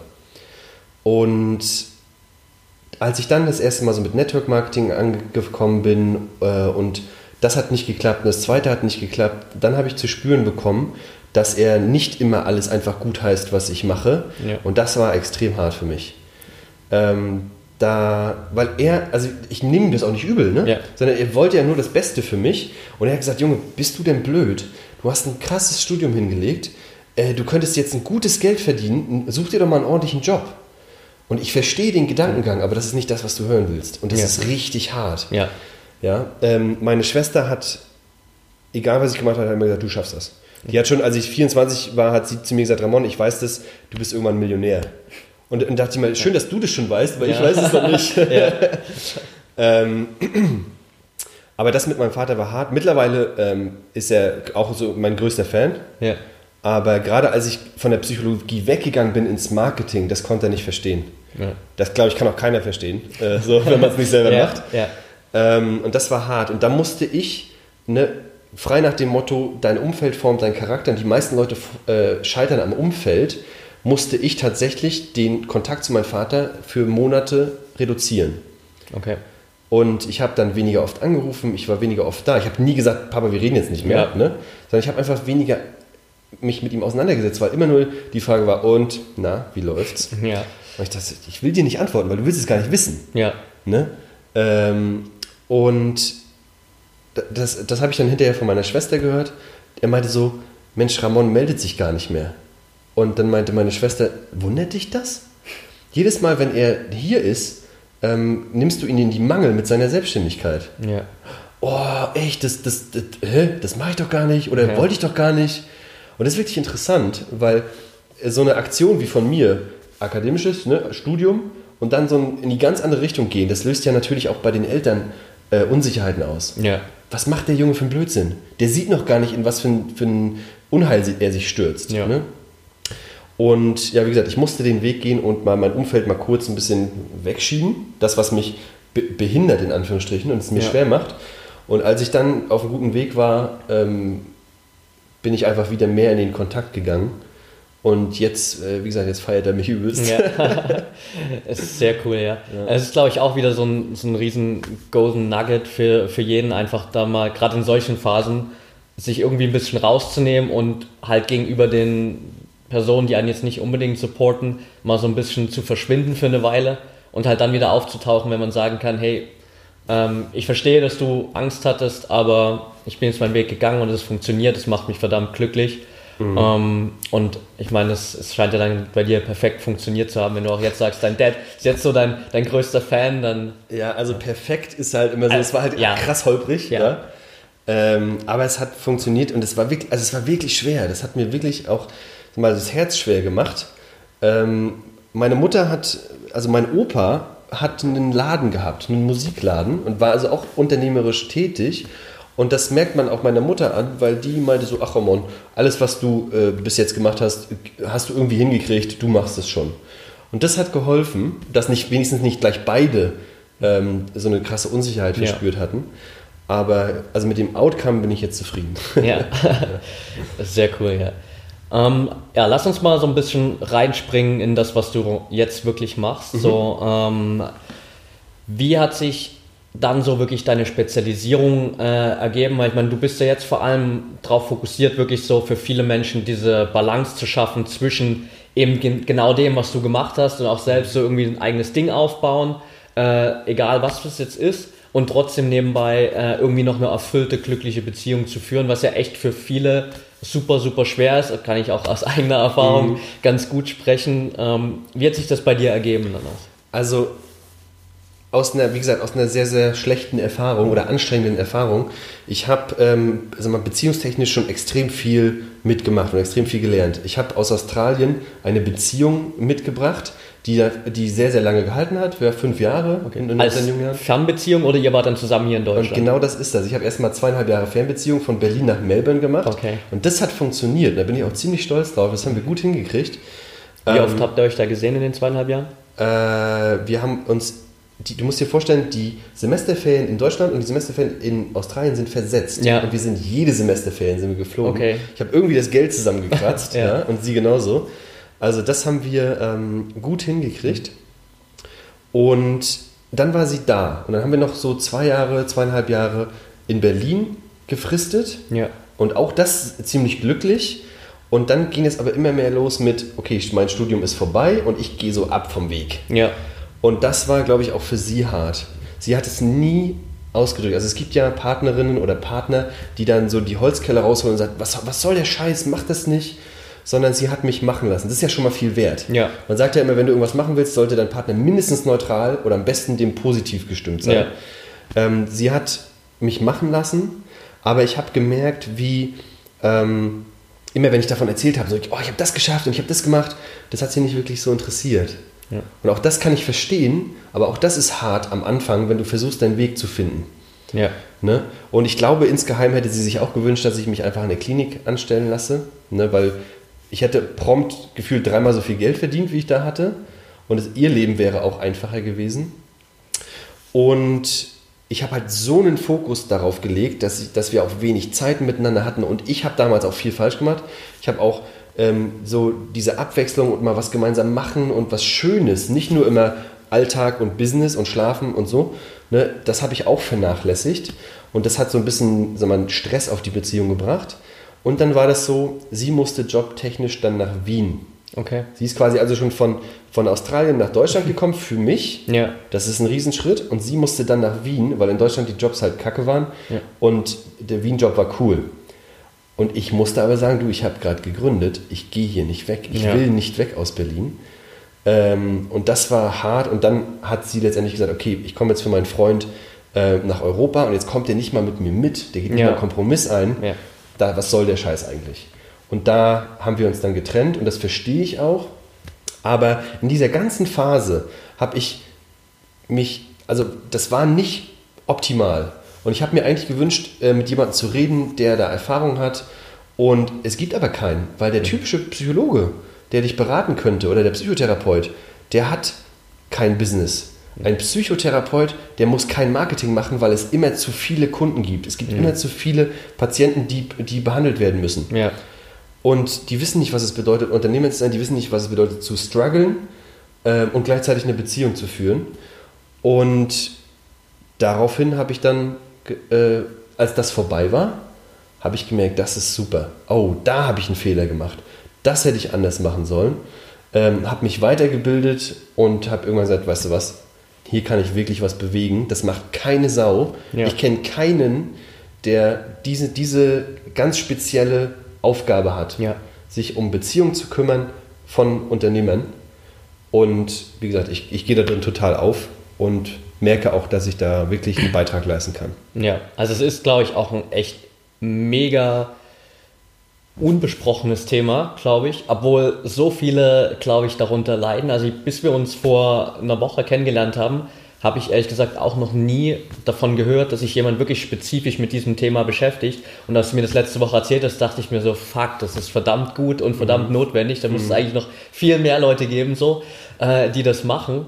Und als ich dann das erste Mal so mit Network Marketing angekommen bin äh, und das hat nicht geklappt und das zweite hat nicht geklappt, dann habe ich zu spüren bekommen, dass er nicht immer alles einfach gut heißt, was ich mache. Ja. Und das war extrem hart für mich. Ähm, da, weil er, also ich nehme das auch nicht übel, ne? Ja. sondern er wollte ja nur das Beste für mich. Und er hat gesagt, Junge, bist du denn blöd? Du hast ein krasses Studium hingelegt, äh, du könntest jetzt ein gutes Geld verdienen, such dir doch mal einen ordentlichen Job. Und ich verstehe den Gedankengang, aber das ist nicht das, was du hören willst. Und das ja. ist richtig hart. Ja. Ja, ähm, meine Schwester hat, egal was ich gemacht habe, hat immer gesagt, du schaffst das. Die hat schon, als ich 24 war, hat sie zu mir gesagt, Ramon, ich weiß das, du bist irgendwann Millionär. Und, und dachte ich mal, schön, dass du das schon weißt, weil ja. ich weiß es noch nicht. ähm, aber das mit meinem Vater war hart. Mittlerweile ähm, ist er auch so mein größter Fan. Ja. Aber gerade als ich von der Psychologie weggegangen bin ins Marketing, das konnte er nicht verstehen. Ja. Das, glaube ich, kann auch keiner verstehen, äh, so, wenn man es nicht selber macht. Ähm, und das war hart. Und da musste ich ne, frei nach dem Motto, dein Umfeld formt deinen Charakter und die meisten Leute äh, scheitern am Umfeld, musste ich tatsächlich den Kontakt zu meinem Vater für Monate reduzieren. Okay. Und ich habe dann weniger oft angerufen, ich war weniger oft da. Ich habe nie gesagt, Papa, wir reden jetzt nicht mehr, ja. ne? sondern ich habe einfach weniger mich mit ihm auseinandergesetzt, weil immer nur die Frage war, und, na, wie läuft's? Ja. Und ich dachte, ich will dir nicht antworten, weil du willst es gar nicht wissen. Ja. Ne? Ähm, und das, das habe ich dann hinterher von meiner Schwester gehört. Er meinte so, Mensch, Ramon meldet sich gar nicht mehr. Und dann meinte meine Schwester, wundert dich das? Jedes Mal, wenn er hier ist, ähm, nimmst du ihn in die Mangel mit seiner Selbstständigkeit. Ja. Oh, echt, das, das, das, hä? das mache ich doch gar nicht oder ja. wollte ich doch gar nicht. Und das ist wirklich interessant, weil so eine Aktion wie von mir, akademisches ne, Studium und dann so in die ganz andere Richtung gehen, das löst ja natürlich auch bei den Eltern äh, Unsicherheiten aus. Ja. Was macht der Junge für einen Blödsinn? Der sieht noch gar nicht, in was für ein, für ein Unheil er sich stürzt. Ja. Ne? Und ja, wie gesagt, ich musste den Weg gehen und mal mein Umfeld mal kurz ein bisschen wegschieben. Das, was mich be behindert, in Anführungsstrichen, und es mir ja. schwer macht. Und als ich dann auf einem guten Weg war, ähm, bin ich einfach wieder mehr in den Kontakt gegangen und jetzt, äh, wie gesagt, jetzt feiert er mich übelst. Ja. es ist sehr cool, ja. ja. Es ist, glaube ich, auch wieder so ein, so ein riesen Golden Nugget für, für jeden, einfach da mal, gerade in solchen Phasen, sich irgendwie ein bisschen rauszunehmen und halt gegenüber den Personen, die einen jetzt nicht unbedingt supporten, mal so ein bisschen zu verschwinden für eine Weile und halt dann wieder aufzutauchen, wenn man sagen kann, hey, ähm, ich verstehe, dass du Angst hattest, aber ich bin jetzt meinen Weg gegangen und es funktioniert, es macht mich verdammt glücklich Mhm. Um, und ich meine, es, es, scheint ja dann bei dir perfekt funktioniert zu haben, wenn du auch jetzt sagst, dein Dad ist jetzt so dein, dein größter Fan, dann. Ja, also perfekt ist halt immer so, es war halt ja. krass holprig, ja. ja. Ähm, aber es hat funktioniert und es war wirklich, also es war wirklich schwer. Das hat mir wirklich auch mal das Herz schwer gemacht. Ähm, meine Mutter hat, also mein Opa hat einen Laden gehabt, einen Musikladen und war also auch unternehmerisch tätig und das merkt man auch meiner Mutter an, weil die meinte so, ach Ramon, alles was du äh, bis jetzt gemacht hast, hast du irgendwie hingekriegt, du machst es schon. Und das hat geholfen, dass nicht wenigstens nicht gleich beide ähm, so eine krasse Unsicherheit verspürt ja. hatten. Aber also mit dem Outcome bin ich jetzt zufrieden. Ja. Sehr cool, ja. Ähm, ja, lass uns mal so ein bisschen reinspringen in das, was du jetzt wirklich machst. Mhm. So, ähm, wie hat sich dann so wirklich deine Spezialisierung äh, ergeben? Weil ich meine, du bist ja jetzt vor allem darauf fokussiert, wirklich so für viele Menschen diese Balance zu schaffen zwischen eben gen genau dem, was du gemacht hast und auch selbst so irgendwie ein eigenes Ding aufbauen, äh, egal was das jetzt ist und trotzdem nebenbei äh, irgendwie noch eine erfüllte, glückliche Beziehung zu führen, was ja echt für viele super, super schwer ist. Kann ich auch aus eigener Erfahrung mhm. ganz gut sprechen. Ähm, wie hat sich das bei dir ergeben dann auch? Also aus einer, wie gesagt, aus einer sehr, sehr schlechten Erfahrung oder anstrengenden Erfahrung. Ich habe ähm, beziehungstechnisch schon extrem viel mitgemacht und extrem viel gelernt. Ich habe aus Australien eine Beziehung mitgebracht, die, die sehr, sehr lange gehalten hat, für fünf Jahre. Okay. In Als Fernbeziehung oder ihr wart dann zusammen hier in Deutschland? Und genau das ist das. Ich habe erst mal zweieinhalb Jahre Fernbeziehung von Berlin nach Melbourne gemacht. Okay. Und das hat funktioniert. Da bin ich auch ziemlich stolz drauf. Das haben wir gut hingekriegt. Wie ähm, oft habt ihr euch da gesehen in den zweieinhalb Jahren? Äh, wir haben uns die, du musst dir vorstellen, die Semesterferien in Deutschland und die Semesterferien in Australien sind versetzt. Ja. Und wir sind jede Semesterferien sind wir geflogen. Okay. Ich habe irgendwie das Geld zusammengekratzt ja. ja. und sie genauso. Also das haben wir ähm, gut hingekriegt. Und dann war sie da. Und dann haben wir noch so zwei Jahre, zweieinhalb Jahre in Berlin gefristet. Ja. Und auch das ziemlich glücklich. Und dann ging es aber immer mehr los mit, okay, mein Studium ist vorbei und ich gehe so ab vom Weg. Ja. Und das war, glaube ich, auch für sie hart. Sie hat es nie ausgedrückt. Also es gibt ja Partnerinnen oder Partner, die dann so die Holzkeller rausholen und sagen, was, was soll der Scheiß, mach das nicht. Sondern sie hat mich machen lassen. Das ist ja schon mal viel wert. Ja. Man sagt ja immer, wenn du irgendwas machen willst, sollte dein Partner mindestens neutral oder am besten dem positiv gestimmt sein. Ja. Ähm, sie hat mich machen lassen, aber ich habe gemerkt, wie ähm, immer wenn ich davon erzählt habe, so, oh, ich habe das geschafft und ich habe das gemacht, das hat sie nicht wirklich so interessiert. Ja. Und auch das kann ich verstehen, aber auch das ist hart am Anfang, wenn du versuchst, deinen Weg zu finden. Ja. Ne? Und ich glaube, insgeheim hätte sie sich auch gewünscht, dass ich mich einfach in der Klinik anstellen lasse, ne? weil ich hätte prompt gefühlt dreimal so viel Geld verdient, wie ich da hatte. Und es, ihr Leben wäre auch einfacher gewesen. Und ich habe halt so einen Fokus darauf gelegt, dass, ich, dass wir auch wenig Zeit miteinander hatten. Und ich habe damals auch viel falsch gemacht. Ich habe auch ähm, so diese Abwechslung und mal was gemeinsam machen und was Schönes, nicht nur immer Alltag und Business und Schlafen und so, ne, das habe ich auch vernachlässigt und das hat so ein bisschen so mal, Stress auf die Beziehung gebracht. Und dann war das so, sie musste jobtechnisch dann nach Wien. Okay. Sie ist quasi also schon von, von Australien nach Deutschland gekommen für mich. Ja. Das ist ein Riesenschritt. Und sie musste dann nach Wien, weil in Deutschland die Jobs halt kacke waren. Ja. Und der Wien-Job war cool. Und ich musste aber sagen, du, ich habe gerade gegründet, ich gehe hier nicht weg, ich ja. will nicht weg aus Berlin. Ähm, und das war hart. Und dann hat sie letztendlich gesagt, okay, ich komme jetzt für meinen Freund äh, nach Europa und jetzt kommt der nicht mal mit mir mit, der geht nicht ja. mal einen Kompromiss ein. Ja. Da, was soll der Scheiß eigentlich? Und da haben wir uns dann getrennt und das verstehe ich auch. Aber in dieser ganzen Phase habe ich mich, also das war nicht optimal. Und ich habe mir eigentlich gewünscht, äh, mit jemandem zu reden, der da Erfahrung hat. Und es gibt aber keinen, weil der typische Psychologe, der dich beraten könnte, oder der Psychotherapeut, der hat kein Business. Ein Psychotherapeut, der muss kein Marketing machen, weil es immer zu viele Kunden gibt. Es gibt mhm. immer zu viele Patienten, die, die behandelt werden müssen. Ja. Und die wissen nicht, was es bedeutet, Unternehmer zu sein, die wissen nicht, was es bedeutet, zu strugglen äh, und gleichzeitig eine Beziehung zu führen. Und daraufhin habe ich dann äh, als das vorbei war, habe ich gemerkt, das ist super. Oh, da habe ich einen Fehler gemacht. Das hätte ich anders machen sollen. Ähm, habe mich weitergebildet und habe irgendwann gesagt, weißt du was, hier kann ich wirklich was bewegen. Das macht keine Sau. Ja. Ich kenne keinen, der diese, diese ganz spezielle Aufgabe hat, ja. sich um Beziehungen zu kümmern von Unternehmern. Und wie gesagt, ich, ich gehe da drin total auf und merke auch, dass ich da wirklich einen Beitrag leisten kann. Ja, also es ist, glaube ich, auch ein echt mega unbesprochenes Thema, glaube ich, obwohl so viele, glaube ich, darunter leiden. Also bis wir uns vor einer Woche kennengelernt haben, habe ich ehrlich gesagt auch noch nie davon gehört, dass sich jemand wirklich spezifisch mit diesem Thema beschäftigt. Und als du mir das letzte Woche erzählt hast, dachte ich mir so, fuck, das ist verdammt gut und verdammt mhm. notwendig. Da muss mhm. es eigentlich noch viel mehr Leute geben, so, äh, die das machen.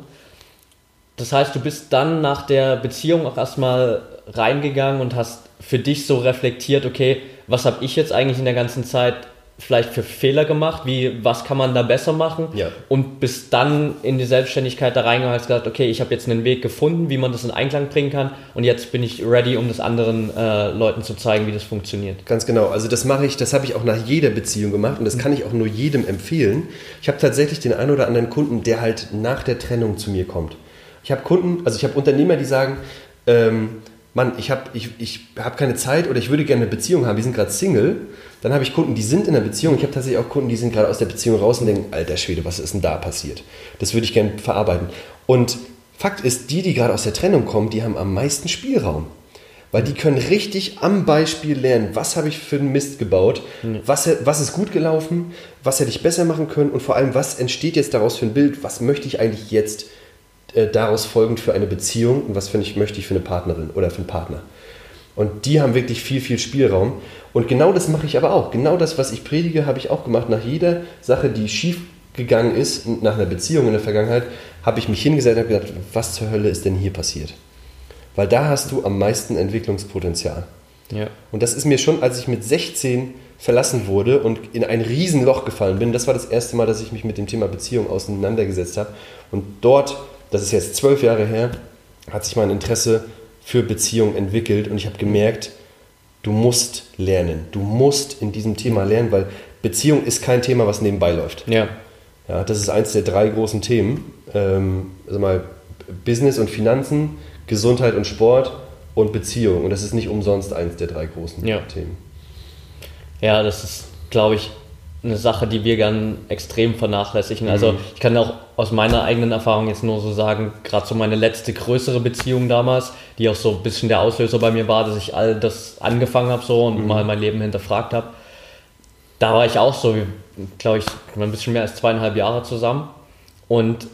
Das heißt, du bist dann nach der Beziehung auch erstmal reingegangen und hast für dich so reflektiert, okay, was habe ich jetzt eigentlich in der ganzen Zeit vielleicht für Fehler gemacht, wie was kann man da besser machen Ja. und bis dann in die Selbstständigkeit da reingegangen und gesagt, okay, ich habe jetzt einen Weg gefunden, wie man das in Einklang bringen kann und jetzt bin ich ready, um das anderen äh, Leuten zu zeigen, wie das funktioniert. Ganz genau. Also das mache ich, das habe ich auch nach jeder Beziehung gemacht und das kann ich auch nur jedem empfehlen. Ich habe tatsächlich den einen oder anderen Kunden, der halt nach der Trennung zu mir kommt. Ich habe Kunden, also ich habe Unternehmer, die sagen, ähm, Mann, ich habe ich, ich hab keine Zeit oder ich würde gerne eine Beziehung haben, wir sind gerade Single. Dann habe ich Kunden, die sind in einer Beziehung. Ich habe tatsächlich auch Kunden, die sind gerade aus der Beziehung raus und denken, alter Schwede, was ist denn da passiert? Das würde ich gerne verarbeiten. Und Fakt ist, die, die gerade aus der Trennung kommen, die haben am meisten Spielraum. Weil die können richtig am Beispiel lernen, was habe ich für einen Mist gebaut, was, was ist gut gelaufen, was hätte ich besser machen können und vor allem, was entsteht jetzt daraus für ein Bild, was möchte ich eigentlich jetzt äh, daraus folgend für eine Beziehung und was finde ich, möchte ich für eine Partnerin oder für einen Partner. Und die haben wirklich viel, viel Spielraum. Und genau das mache ich aber auch. Genau das, was ich predige, habe ich auch gemacht. Nach jeder Sache, die schief gegangen ist, nach einer Beziehung in der Vergangenheit, habe ich mich hingesetzt und habe gedacht, was zur Hölle ist denn hier passiert? Weil da hast du am meisten Entwicklungspotenzial. Ja. Und das ist mir schon, als ich mit 16 verlassen wurde und in ein Riesenloch gefallen bin, das war das erste Mal, dass ich mich mit dem Thema Beziehung auseinandergesetzt habe. Und dort, das ist jetzt zwölf Jahre her, hat sich mein Interesse für Beziehung entwickelt und ich habe gemerkt, du musst lernen. Du musst in diesem Thema lernen, weil Beziehung ist kein Thema, was nebenbei läuft. Ja. Ja, das ist eins der drei großen Themen. Ähm, also mal Business und Finanzen, Gesundheit und Sport und Beziehung. Und das ist nicht umsonst eins der drei großen Ja. Themen. Ja, das ist, glaube ich, eine Sache, die wir gern extrem vernachlässigen. Also ich kann auch aus meiner eigenen Erfahrung jetzt nur so sagen, gerade so meine letzte größere Beziehung damals, die auch so ein bisschen der Auslöser bei mir war, dass ich all das angefangen habe so und mal mein Leben hinterfragt habe. Da war ich auch so, glaube ich, ein bisschen mehr als zweieinhalb Jahre zusammen und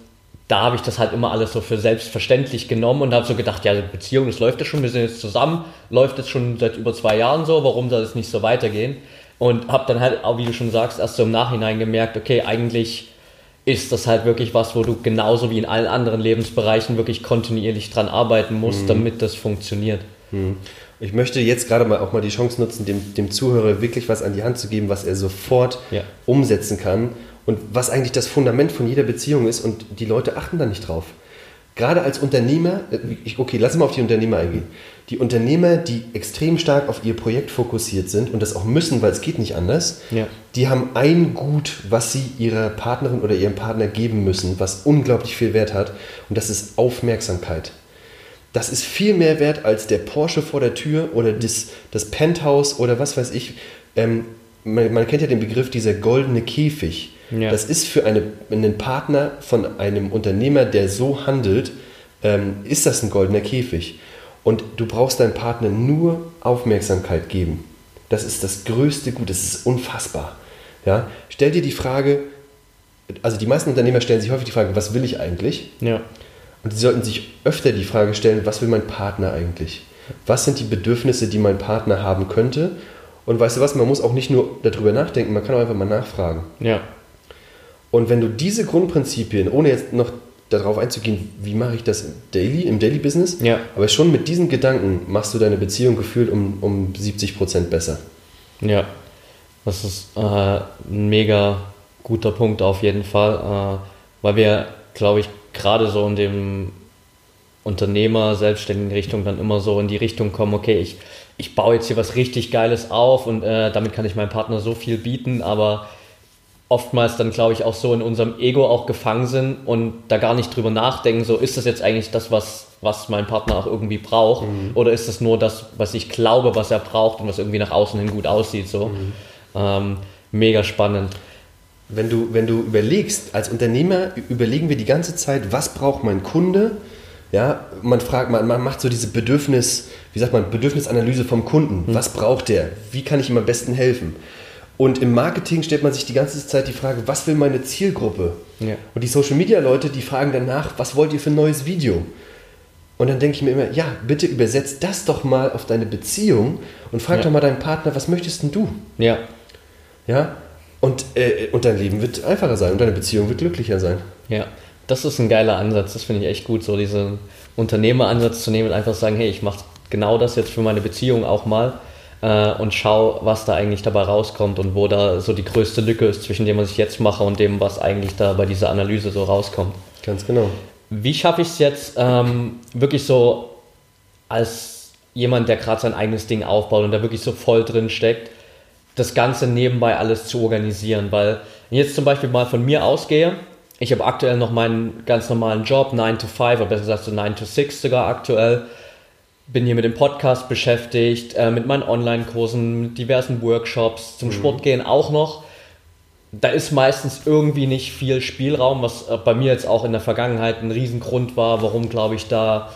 da habe ich das halt immer alles so für selbstverständlich genommen und habe so gedacht, ja, die Beziehung, das läuft ja schon, wir sind jetzt zusammen, läuft jetzt schon seit über zwei Jahren so, warum soll es nicht so weitergehen? Und habe dann halt, auch wie du schon sagst, erst so im Nachhinein gemerkt, okay, eigentlich ist das halt wirklich was, wo du genauso wie in allen anderen Lebensbereichen wirklich kontinuierlich dran arbeiten musst, damit das funktioniert. Ich möchte jetzt gerade mal auch mal die Chance nutzen, dem, dem Zuhörer wirklich was an die Hand zu geben, was er sofort Ja. umsetzen kann und was eigentlich das Fundament von jeder Beziehung ist und die Leute achten da nicht drauf. Gerade als Unternehmer, okay, lass mal auf die Unternehmer eingehen. Die Unternehmer, die extrem stark auf ihr Projekt fokussiert sind und das auch müssen, weil es geht nicht anders, Ja. die haben ein Gut, was sie ihrer Partnerin oder ihrem Partner geben müssen, was unglaublich viel Wert hat und das ist Aufmerksamkeit. Das ist viel mehr wert als der Porsche vor der Tür oder das, das Penthouse oder was weiß ich. Ähm, man, man kennt ja den Begriff dieser goldene Käfig. Ja. Das ist für eine, einen Partner von einem Unternehmer, der so handelt, ähm, ist das ein goldener Käfig. Und du brauchst deinem Partner nur Aufmerksamkeit geben. Das ist das größte Gut, das ist unfassbar. Ja? Stell dir die Frage, also die meisten Unternehmer stellen sich häufig die Frage, was will ich eigentlich? Ja. Und sie sollten sich öfter die Frage stellen, was will mein Partner eigentlich? Was sind die Bedürfnisse, die mein Partner haben könnte? Und weißt du was, man muss auch nicht nur darüber nachdenken, man kann auch einfach mal nachfragen. Ja. Und wenn du diese Grundprinzipien, ohne jetzt noch darauf einzugehen, wie mache ich das im Daily, im Daily Business, Ja. aber schon mit diesen Gedanken machst du deine Beziehung gefühlt um, um 70 Prozent besser. Ja, das ist äh, ein mega guter Punkt auf jeden Fall, äh, weil wir, glaube ich, gerade so in dem Unternehmer, selbstständigen Richtung dann immer so in die Richtung kommen, okay, ich, ich baue jetzt hier was richtig Geiles auf und äh, damit kann ich meinem Partner so viel bieten, aber oftmals dann, glaube ich, auch so in unserem Ego auch gefangen sind und da gar nicht drüber nachdenken, so ist das jetzt eigentlich das, was, was mein Partner auch irgendwie braucht oder ist das nur das, was ich glaube, was er braucht und was irgendwie nach außen hin gut aussieht, so. Ähm, mega spannend. Wenn du, wenn du überlegst, als Unternehmer überlegen wir die ganze Zeit, was braucht mein Kunde? Ja, man fragt, man, man macht so diese Bedürfnis, wie sagt man, Bedürfnisanalyse vom Kunden. Was braucht der? Wie kann ich ihm am besten helfen? Und im Marketing stellt man sich die ganze Zeit die Frage, was will meine Zielgruppe? Ja. Und die Social Media Leute, die fragen danach, was wollt ihr für ein neues Video? Und dann denke ich mir immer, ja, bitte übersetzt das doch mal auf deine Beziehung und frag Ja. doch mal deinen Partner, was möchtest denn du? Ja, Ja? Und, äh, und dein Leben wird einfacher sein und deine Beziehung wird glücklicher sein. ja. Das ist ein geiler Ansatz, das finde ich echt gut, so diesen Unternehmeransatz zu nehmen und einfach sagen, hey, ich mache genau das jetzt für meine Beziehung auch mal äh, und schaue, was da eigentlich dabei rauskommt und wo da so die größte Lücke ist zwischen dem, was ich jetzt mache und dem, was eigentlich da bei dieser Analyse so rauskommt. Ganz genau. Wie schaffe ich es jetzt ähm, wirklich so als jemand, der gerade sein eigenes Ding aufbaut und da wirklich so voll drin steckt, das Ganze nebenbei alles zu organisieren? Weil wenn ich jetzt zum Beispiel mal von mir ausgehe, ich habe aktuell noch meinen ganz normalen Job, 9 to 5, oder besser gesagt so 9 to 6 sogar aktuell. Bin hier mit dem Podcast beschäftigt, äh, mit meinen Online-Kursen, mit diversen Workshops, zum mhm. Sport gehen auch noch. Da ist meistens irgendwie nicht viel Spielraum, was äh, bei mir jetzt auch in der Vergangenheit ein Riesengrund war, warum, glaube ich, da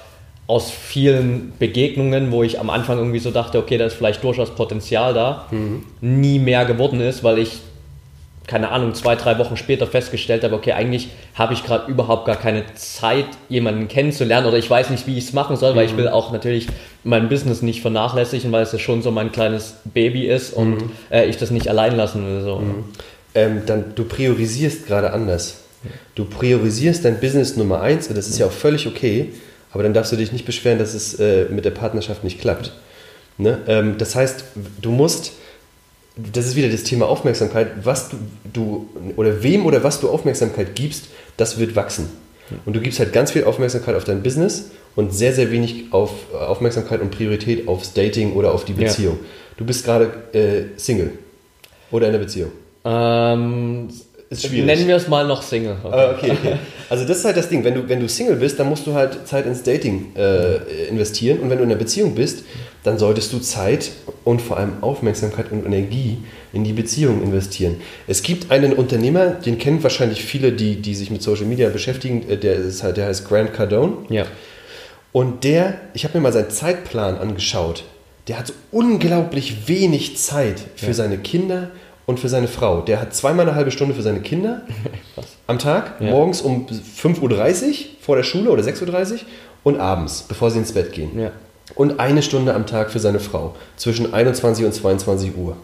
aus vielen Begegnungen, wo ich am Anfang irgendwie so dachte, okay, da ist vielleicht durchaus Potenzial da, mhm. nie mehr geworden ist, weil ich keine Ahnung, zwei, drei Wochen später festgestellt habe, okay, eigentlich habe ich gerade überhaupt gar keine Zeit, jemanden kennenzulernen oder ich weiß nicht, wie ich es machen soll, mhm. weil ich mhm. will auch natürlich mein Business nicht vernachlässigen, weil es ja schon so mein kleines Baby ist und mhm. äh, ich das nicht allein lassen will. So. Mhm. Ähm, dann, du priorisierst gerade anders. Du priorisierst dein Business Nummer eins und das ist ja auch völlig okay, aber dann darfst du dich nicht beschweren, dass es äh, mit der Partnerschaft nicht klappt. Ne? Ähm, das heißt, du musst das ist wieder das Thema Aufmerksamkeit, was du, du oder wem oder was du Aufmerksamkeit gibst, das wird wachsen. Und du gibst halt ganz viel Aufmerksamkeit auf dein Business und sehr, sehr wenig auf Aufmerksamkeit und Priorität aufs Dating oder auf die Beziehung. Ja. Du bist gerade äh, Single oder in einer Beziehung. Ähm, ist schwierig. Nennen wir es mal noch Single. Okay. Ah, okay, okay. Also das ist halt das Ding. Wenn du, wenn du Single bist, dann musst du halt Zeit ins Dating äh, investieren. Und wenn du in einer Beziehung bist, dann solltest du Zeit und vor allem Aufmerksamkeit und Energie in die Beziehung investieren. Es gibt einen Unternehmer, den kennen wahrscheinlich viele, die, die sich mit Social Media beschäftigen. Äh, der, ist halt, der heißt Grant Cardone. Ja. Und der, ich habe mir mal seinen Zeitplan angeschaut. Der hat so unglaublich wenig Zeit für ja. seine Kinder, und für seine Frau. Der hat zweimal eine halbe Stunde für seine Kinder am Tag, ja. morgens um 5.30 Uhr vor der Schule oder 6.30 Uhr und abends, bevor sie ins Bett gehen. Ja. Und eine Stunde am Tag für seine Frau, zwischen 21 und 22 Uhr.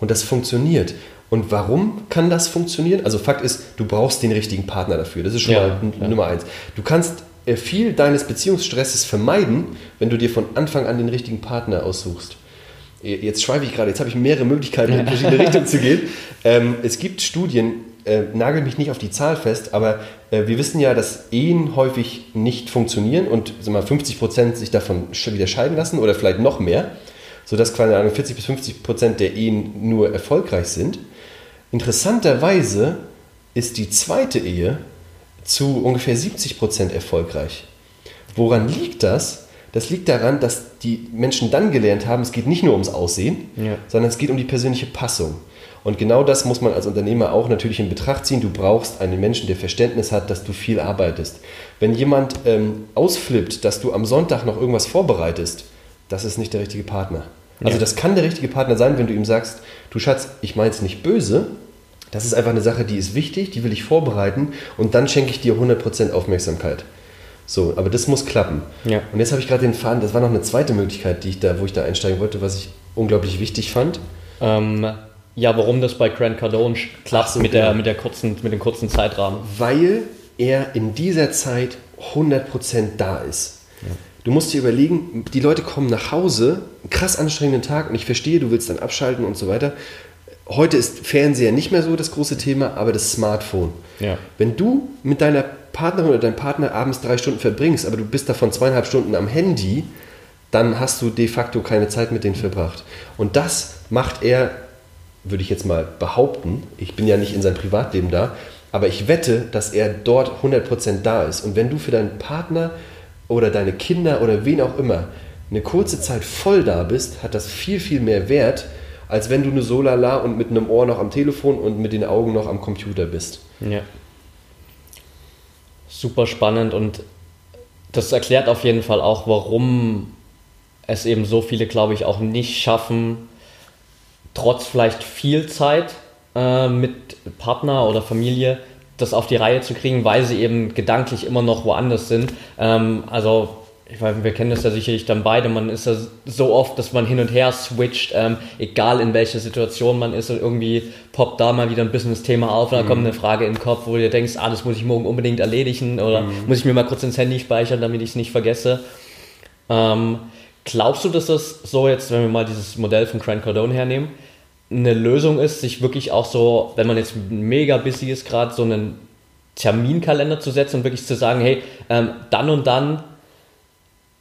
Und das funktioniert. Und warum kann das funktionieren? Also Fakt ist, du brauchst den richtigen Partner dafür. Das ist schon ja, mal Nummer eins. Du kannst äh, viel deines Beziehungsstresses vermeiden, wenn du dir von Anfang an den richtigen Partner aussuchst. Jetzt schweife ich gerade, jetzt habe ich mehrere Möglichkeiten, in verschiedene Richtungen zu gehen. Ähm, es gibt Studien, äh, nagel mich nicht auf die Zahl fest, aber äh, wir wissen ja, dass Ehen häufig nicht funktionieren und sagen wir, 50 Prozent sich davon wieder scheiden lassen oder vielleicht noch mehr, sodass quasi 40 bis 50 Prozent der Ehen nur erfolgreich sind. Interessanterweise ist die zweite Ehe zu ungefähr 70 Prozent erfolgreich. Woran liegt das? Das liegt daran, dass die Menschen dann gelernt haben, es geht nicht nur ums Aussehen, ja. sondern es geht um die persönliche Passung. Und genau das muss man als Unternehmer auch natürlich in Betracht ziehen. Du brauchst einen Menschen, der Verständnis hat, dass du viel arbeitest. Wenn jemand ähm, ausflippt, dass du am Sonntag noch irgendwas vorbereitest, das ist nicht der richtige Partner. Also ja. das kann der richtige Partner sein, wenn du ihm sagst, du Schatz, ich meine es nicht böse, das ist einfach eine Sache, die ist wichtig, die will ich vorbereiten und dann schenke ich dir 100% Aufmerksamkeit. So, aber das muss klappen. Ja. Und jetzt habe ich gerade den Faden, das war noch eine zweite Möglichkeit, die ich da, wo ich da einsteigen wollte, was ich unglaublich wichtig fand. Ähm, ja, warum das bei Grant Cardone klappt so, mit, der, genau. mit, der kurzen, mit dem kurzen Zeitrahmen. Weil er in dieser Zeit 100% da ist. Ja. Du musst dir überlegen, die Leute kommen nach Hause, einen krass anstrengenden Tag und ich verstehe, du willst dann abschalten und so weiter. Heute ist Fernseher nicht mehr so das große Thema, aber das Smartphone. Ja. Wenn du mit deiner Partnerin oder dein Partner abends drei Stunden verbringst, aber du bist davon zweieinhalb Stunden am Handy, dann hast du de facto keine Zeit mit denen verbracht. Und das macht er, würde ich jetzt mal behaupten, ich bin ja nicht in seinem Privatleben da, aber ich wette, dass er dort 100% da ist. Und wenn du für deinen Partner oder deine Kinder oder wen auch immer eine kurze Zeit voll da bist, hat das viel, viel mehr Wert, als wenn du nur so lala und mit einem Ohr noch am Telefon und mit den Augen noch am Computer bist. Ja super spannend und das erklärt auf jeden Fall auch, warum es eben so viele, glaube ich, auch nicht schaffen, trotz vielleicht viel Zeit äh, mit Partner oder Familie das auf die Reihe zu kriegen, weil sie eben gedanklich immer noch woanders sind. Ähm, also ich meine, wir kennen das ja sicherlich dann beide, man ist ja so oft, dass man hin und her switcht, ähm, egal in welcher Situation man ist und irgendwie poppt da mal wieder ein Business-Thema auf und dann mhm. kommt eine Frage in den Kopf, wo du denkst, ah, das muss ich morgen unbedingt erledigen oder mhm. muss ich mir mal kurz ins Handy speichern, damit ich es nicht vergesse. Ähm, Glaubst du, dass das so jetzt, wenn wir mal dieses Modell von Grant Cardone hernehmen, eine Lösung ist, sich wirklich auch so, wenn man jetzt mega busy ist, gerade so einen Terminkalender zu setzen und wirklich zu sagen, hey, ähm, dann und dann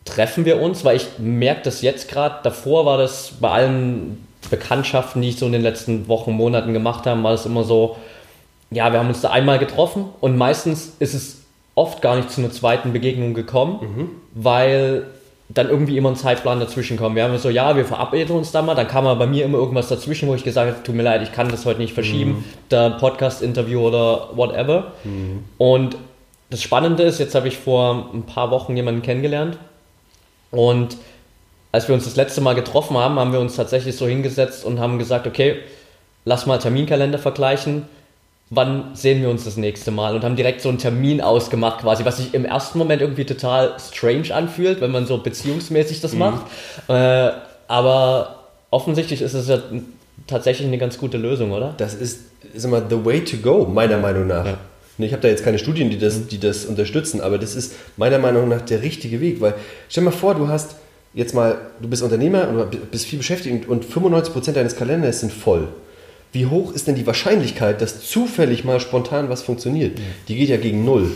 treffen wir uns, weil ich merke das jetzt gerade, davor war das bei allen Bekanntschaften, die ich so in den letzten Wochen, Monaten gemacht habe, war es immer so, ja, wir haben uns da einmal getroffen und meistens ist es oft gar nicht zu einer zweiten Begegnung gekommen, mhm. weil dann irgendwie immer ein Zeitplan dazwischen kommt. Wir haben so, ja, wir verabreden uns da mal, dann kam aber bei mir immer irgendwas dazwischen, wo ich gesagt habe, tut mir leid, ich kann das heute nicht verschieben, mhm. der Podcast-Interview oder whatever. Mhm. Und das Spannende ist, jetzt habe ich vor ein paar Wochen jemanden kennengelernt und als wir uns das letzte Mal getroffen haben, haben wir uns tatsächlich so hingesetzt und haben gesagt, okay, lass mal Terminkalender vergleichen wann sehen wir uns das nächste Mal und haben direkt so einen Termin ausgemacht quasi, was sich im ersten Moment irgendwie total strange anfühlt, wenn man so beziehungsmäßig das mhm. macht. Äh, aber offensichtlich ist es ja tatsächlich eine ganz gute Lösung, oder? Das ist, ist immer the way to go, meiner Meinung nach. Ja. Ich habe da jetzt keine Studien, die das, mhm. die das unterstützen, aber das ist meiner Meinung nach der richtige Weg, weil stell dir mal vor, du hast jetzt mal, du bist Unternehmer und bist viel beschäftigt und 95% deines Kalenders sind voll wie hoch ist denn die Wahrscheinlichkeit, dass zufällig mal spontan was funktioniert? Die geht ja gegen null.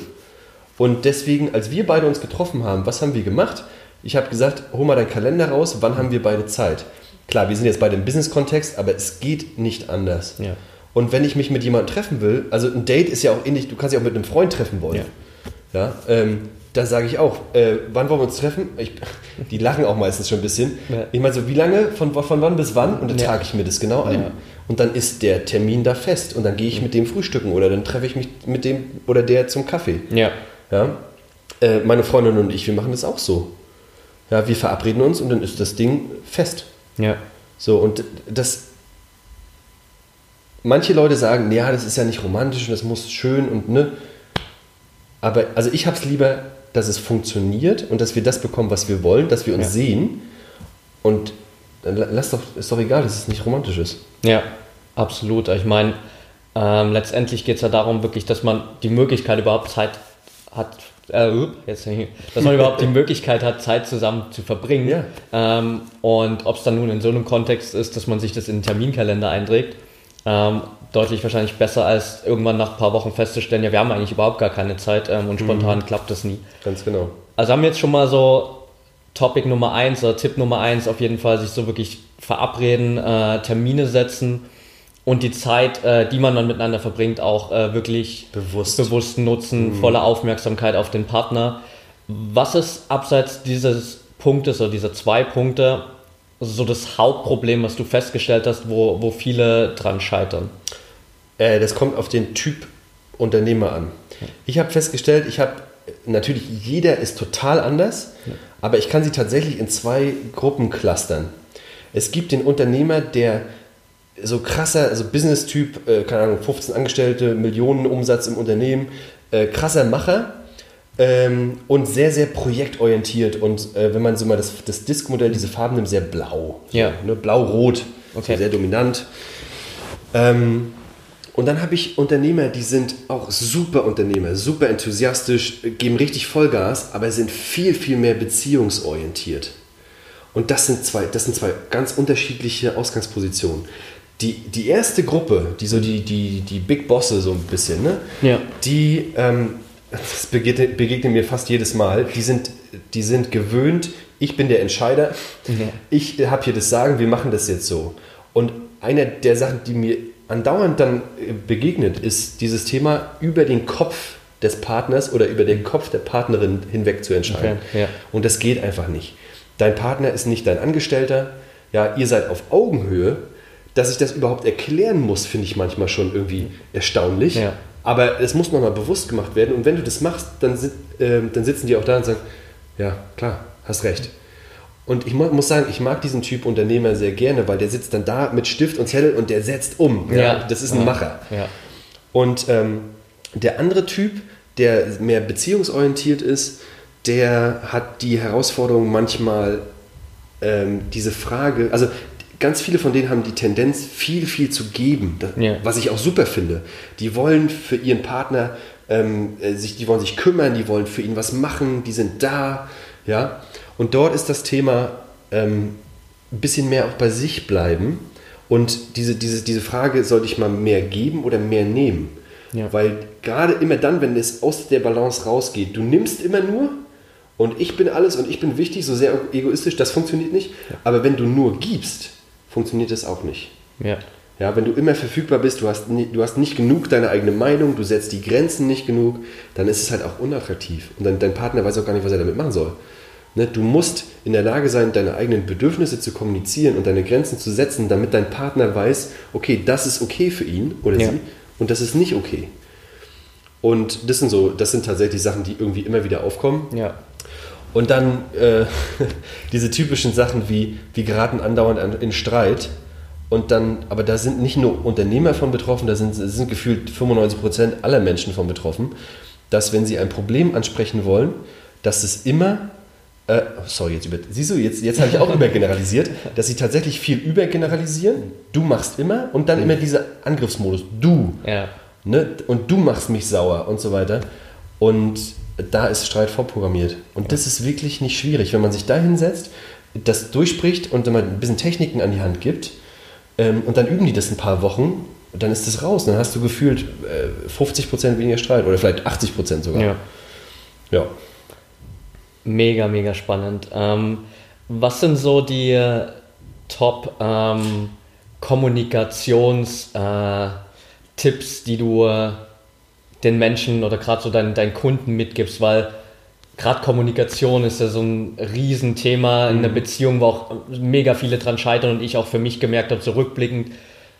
Und deswegen, als wir beide uns getroffen haben, was haben wir gemacht? Ich habe gesagt, hol mal deinen Kalender raus, wann haben wir beide Zeit? Klar, wir sind jetzt beide im Business-Kontext, aber es geht nicht anders. Ja. Und wenn ich mich mit jemandem treffen will, also ein Date ist ja auch ähnlich, du kannst dich auch mit einem Freund treffen wollen. Ja. ja ähm, da sage ich auch, äh, wann wollen wir uns treffen? Ich, die lachen auch meistens schon ein bisschen. Ja. Ich meine so, wie lange, von, von wann bis wann? Und dann ja. trage ich mir das genau ein. Und dann ist der Termin da fest. Und dann gehe ich mit dem frühstücken oder dann treffe ich mich mit dem oder der zum Kaffee. Ja. ja? Äh, meine Freundin und ich, wir machen das auch so. Ja, wir verabreden uns und dann ist das Ding fest. Ja. So, und das. Manche Leute sagen, ja, das ist ja nicht romantisch und das muss schön und ne. Aber also ich habe es lieber dass es funktioniert und dass wir das bekommen, was wir wollen, dass wir uns ja. sehen. Und dann lass doch, ist doch egal, dass es nicht romantisch ist. Ja, absolut. Ich meine, ähm, letztendlich geht es ja darum, wirklich, dass man die Möglichkeit überhaupt Zeit hat, äh, jetzt, dass man überhaupt die Möglichkeit hat, Zeit zusammen zu verbringen. Ja. Ähm, und ob es dann nun in so einem Kontext ist, dass man sich das in den Terminkalender einträgt. Ähm, deutlich wahrscheinlich besser, als irgendwann nach ein paar Wochen festzustellen, ja, wir haben eigentlich überhaupt gar keine Zeit ähm, und spontan mhm. klappt das nie. Ganz genau. Also haben wir jetzt schon mal so Topic Nummer eins oder Tipp Nummer eins auf jeden Fall sich so wirklich verabreden, äh, Termine setzen und die Zeit, äh, die man dann miteinander verbringt, auch äh, wirklich bewusst, bewusst nutzen, mhm. volle Aufmerksamkeit auf den Partner. Was ist abseits dieses Punktes oder dieser zwei Punkte so das Hauptproblem, was du festgestellt hast, wo, wo viele dran scheitern? Äh, das kommt auf den Typ Unternehmer an. Ich habe festgestellt, ich habe natürlich jeder ist total anders, ja. aber ich kann sie tatsächlich in zwei Gruppen clustern. Es gibt den Unternehmer, der so krasser, also Business-Typ, äh, keine Ahnung, 15 Angestellte, Millionen Umsatz im Unternehmen, äh, krasser Macher ähm, und sehr, sehr projektorientiert. Und äh, wenn man so mal das, das Disk-Modell, diese Farben nimmt, sehr blau. Ja. ne, Blau-Rot, okay. so sehr dominant. Ähm, und dann habe ich Unternehmer, die sind auch super Unternehmer, super enthusiastisch, geben richtig Vollgas, aber sind viel, viel mehr beziehungsorientiert. Und das sind zwei, das sind zwei ganz unterschiedliche Ausgangspositionen. Die, die erste Gruppe, die so die, die, die Big Bosse so ein bisschen, ne? Ja. die, ähm, das begegnet, begegnet, mir fast jedes Mal, die sind, die sind gewöhnt, ich bin der Entscheider, ja. ich habe hier das Sagen, wir machen das jetzt so. Und eine der Sachen, die mir andauernd dann äh, begegnet, ist dieses Thema über den Kopf des Partners oder über den Kopf der Partnerin hinweg zu entscheiden. Okay, ja. Und das geht einfach nicht. Dein Partner ist nicht dein Angestellter. Ja, ihr seid auf Augenhöhe. Dass ich das überhaupt erklären muss, finde ich manchmal schon irgendwie erstaunlich. Ja. Aber es muss nochmal bewusst gemacht werden. Und wenn du das machst, dann, äh, dann sitzen die auch da und sagen, ja, klar, hast recht. Und ich muss sagen, ich mag diesen Typ Unternehmer sehr gerne, weil der sitzt dann da mit Stift und Zettel und der setzt um. Ja, ja. Das ist ein Macher. Ja. Und ähm, der andere Typ, der mehr beziehungsorientiert ist, der hat die Herausforderung manchmal ähm, diese Frage, also ganz viele von denen haben die Tendenz, viel, viel zu geben, das, ja. was ich auch super finde. Die wollen für ihren Partner ähm, äh, sich, die wollen sich kümmern, die wollen für ihn was machen, die sind da, ja. Und dort ist das Thema ähm, ein bisschen mehr auch bei sich bleiben und diese, diese, diese Frage, sollte ich mal mehr geben oder mehr nehmen? Ja. Weil gerade immer dann, wenn es aus der Balance rausgeht, du nimmst immer nur und ich bin alles und ich bin wichtig, so sehr egoistisch, das funktioniert nicht. Ja. Aber wenn du nur gibst, funktioniert das auch nicht. Ja. Ja, wenn du immer verfügbar bist, du hast, du hast nicht genug deine eigene Meinung, du setzt die Grenzen nicht genug, dann ist es halt auch unattraktiv. Und dann, dein Partner weiß auch gar nicht, was er damit machen soll. Ne, du musst in der Lage sein, deine eigenen Bedürfnisse zu kommunizieren und deine Grenzen zu setzen, damit dein Partner weiß, okay, das ist okay für ihn oder ja. sie und das ist nicht okay. Und das sind so, das sind tatsächlich Sachen, die irgendwie immer wieder aufkommen. Ja. Und dann äh, diese typischen Sachen wie, wir geraten andauernd in Streit. Und dann, aber da sind nicht nur Unternehmer von betroffen, da sind, sind gefühlt 95 Prozent aller Menschen von betroffen, dass wenn sie ein Problem ansprechen wollen, dass es immer äh, sorry, jetzt über, siehst du, jetzt, jetzt habe ich auch übergeneralisiert, dass sie tatsächlich viel übergeneralisieren. Du machst immer und dann immer dieser Angriffsmodus. Du. Ja. Ne? Und du machst mich sauer und so weiter. Und da ist Streit vorprogrammiert. Und das ist wirklich nicht schwierig, wenn man sich da hinsetzt, das durchspricht und dann mal ein bisschen Techniken an die Hand gibt. Ähm, und dann üben die das ein paar Wochen. Dann ist das raus. Dann hast du gefühlt äh, 50% weniger Streit oder vielleicht 80% sogar. Ja. ja. Mega, mega spannend. Ähm, was sind so die Top ähm, Kommunikationstipps, äh, die du den Menschen oder gerade so deinen, deinen Kunden mitgibst? Weil gerade Kommunikation ist ja so ein Riesenthema in einer mhm. Beziehung, wo auch mega viele dran scheitern und ich auch für mich gemerkt habe, zurückblickend,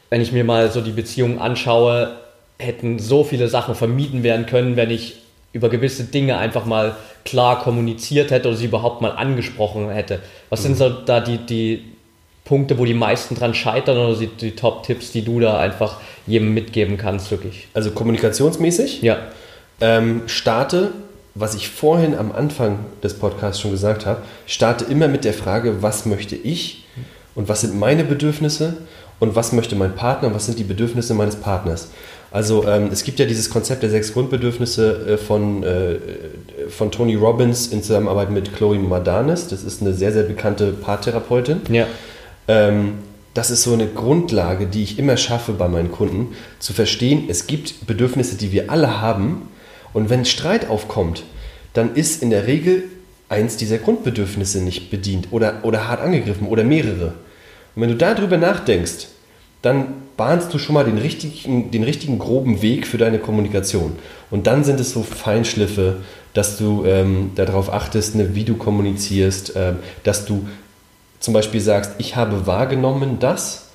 wenn ich mir mal so die Beziehung anschaue, hätten so viele Sachen vermieden werden können, wenn ich über gewisse Dinge einfach mal klar kommuniziert hätte oder sie überhaupt mal angesprochen hätte. Was mhm. sind so da die, die Punkte, wo die meisten dran scheitern oder die, die Top-Tipps, die du da einfach jedem mitgeben kannst, wirklich? Also kommunikationsmäßig? Ja. Ähm, starte, was ich vorhin am Anfang des Podcasts schon gesagt habe, starte immer mit der Frage, was möchte ich und was sind meine Bedürfnisse und was möchte mein Partner und was sind die Bedürfnisse meines Partners. Also ähm, es gibt ja dieses Konzept der sechs Grundbedürfnisse äh, von, äh, von Tony Robbins in Zusammenarbeit mit Chloe Madanes. Das ist eine sehr, sehr bekannte Paartherapeutin. Ja. Ähm, das ist so eine Grundlage, die ich immer schaffe bei meinen Kunden, zu verstehen, es gibt Bedürfnisse, die wir alle haben. Und wenn Streit aufkommt, dann ist in der Regel eins dieser Grundbedürfnisse nicht bedient oder, oder hart angegriffen oder mehrere. Und wenn du darüber nachdenkst, dann bahnst du schon mal den richtigen, den richtigen groben Weg für deine Kommunikation. Und dann sind es so Feinschliffe, dass du ähm, darauf achtest, ne, wie du kommunizierst, äh, dass du zum Beispiel sagst, ich habe wahrgenommen das,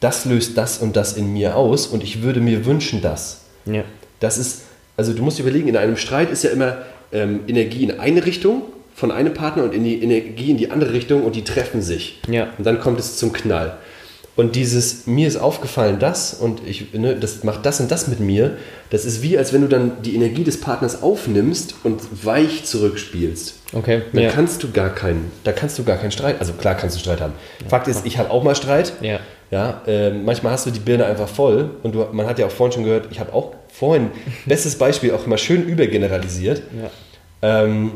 das löst das und das in mir aus und ich würde mir wünschen das. Ja. Das ist, also du musst überlegen, in einem Streit ist ja immer ähm, Energie in eine Richtung von einem Partner und in die Energie in die andere Richtung und die treffen sich. Ja. Und dann kommt es zum Knall. Und dieses, mir ist aufgefallen das und ich, ne, das macht das und das mit mir, das ist wie, als wenn du dann die Energie des Partners aufnimmst und weich zurückspielst. Okay. Da ja. kannst du gar keinen, da kannst du gar keinen Streit, also klar kannst du Streit haben. Ja. Fakt ist, ich habe auch mal Streit. Ja. Ja, äh, manchmal hast du die Birne einfach voll und du, man hat ja auch vorhin schon gehört, ich habe auch vorhin, bestes Beispiel, auch immer schön übergeneralisiert. Ja. Ähm,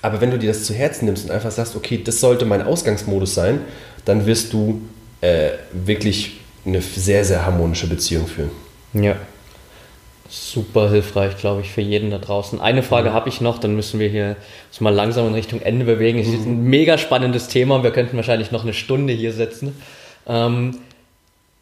aber wenn du dir das zu Herzen nimmst und einfach sagst, okay, das sollte mein Ausgangsmodus sein, dann wirst du äh, wirklich eine sehr, sehr harmonische Beziehung führen. Ja. Super hilfreich, glaube ich, für jeden da draußen. Eine Frage mhm. habe ich noch, dann müssen wir hier uns mal langsam in Richtung Ende bewegen. Es ist ein mega spannendes Thema. Wir könnten wahrscheinlich noch eine Stunde hier sitzen. Ähm,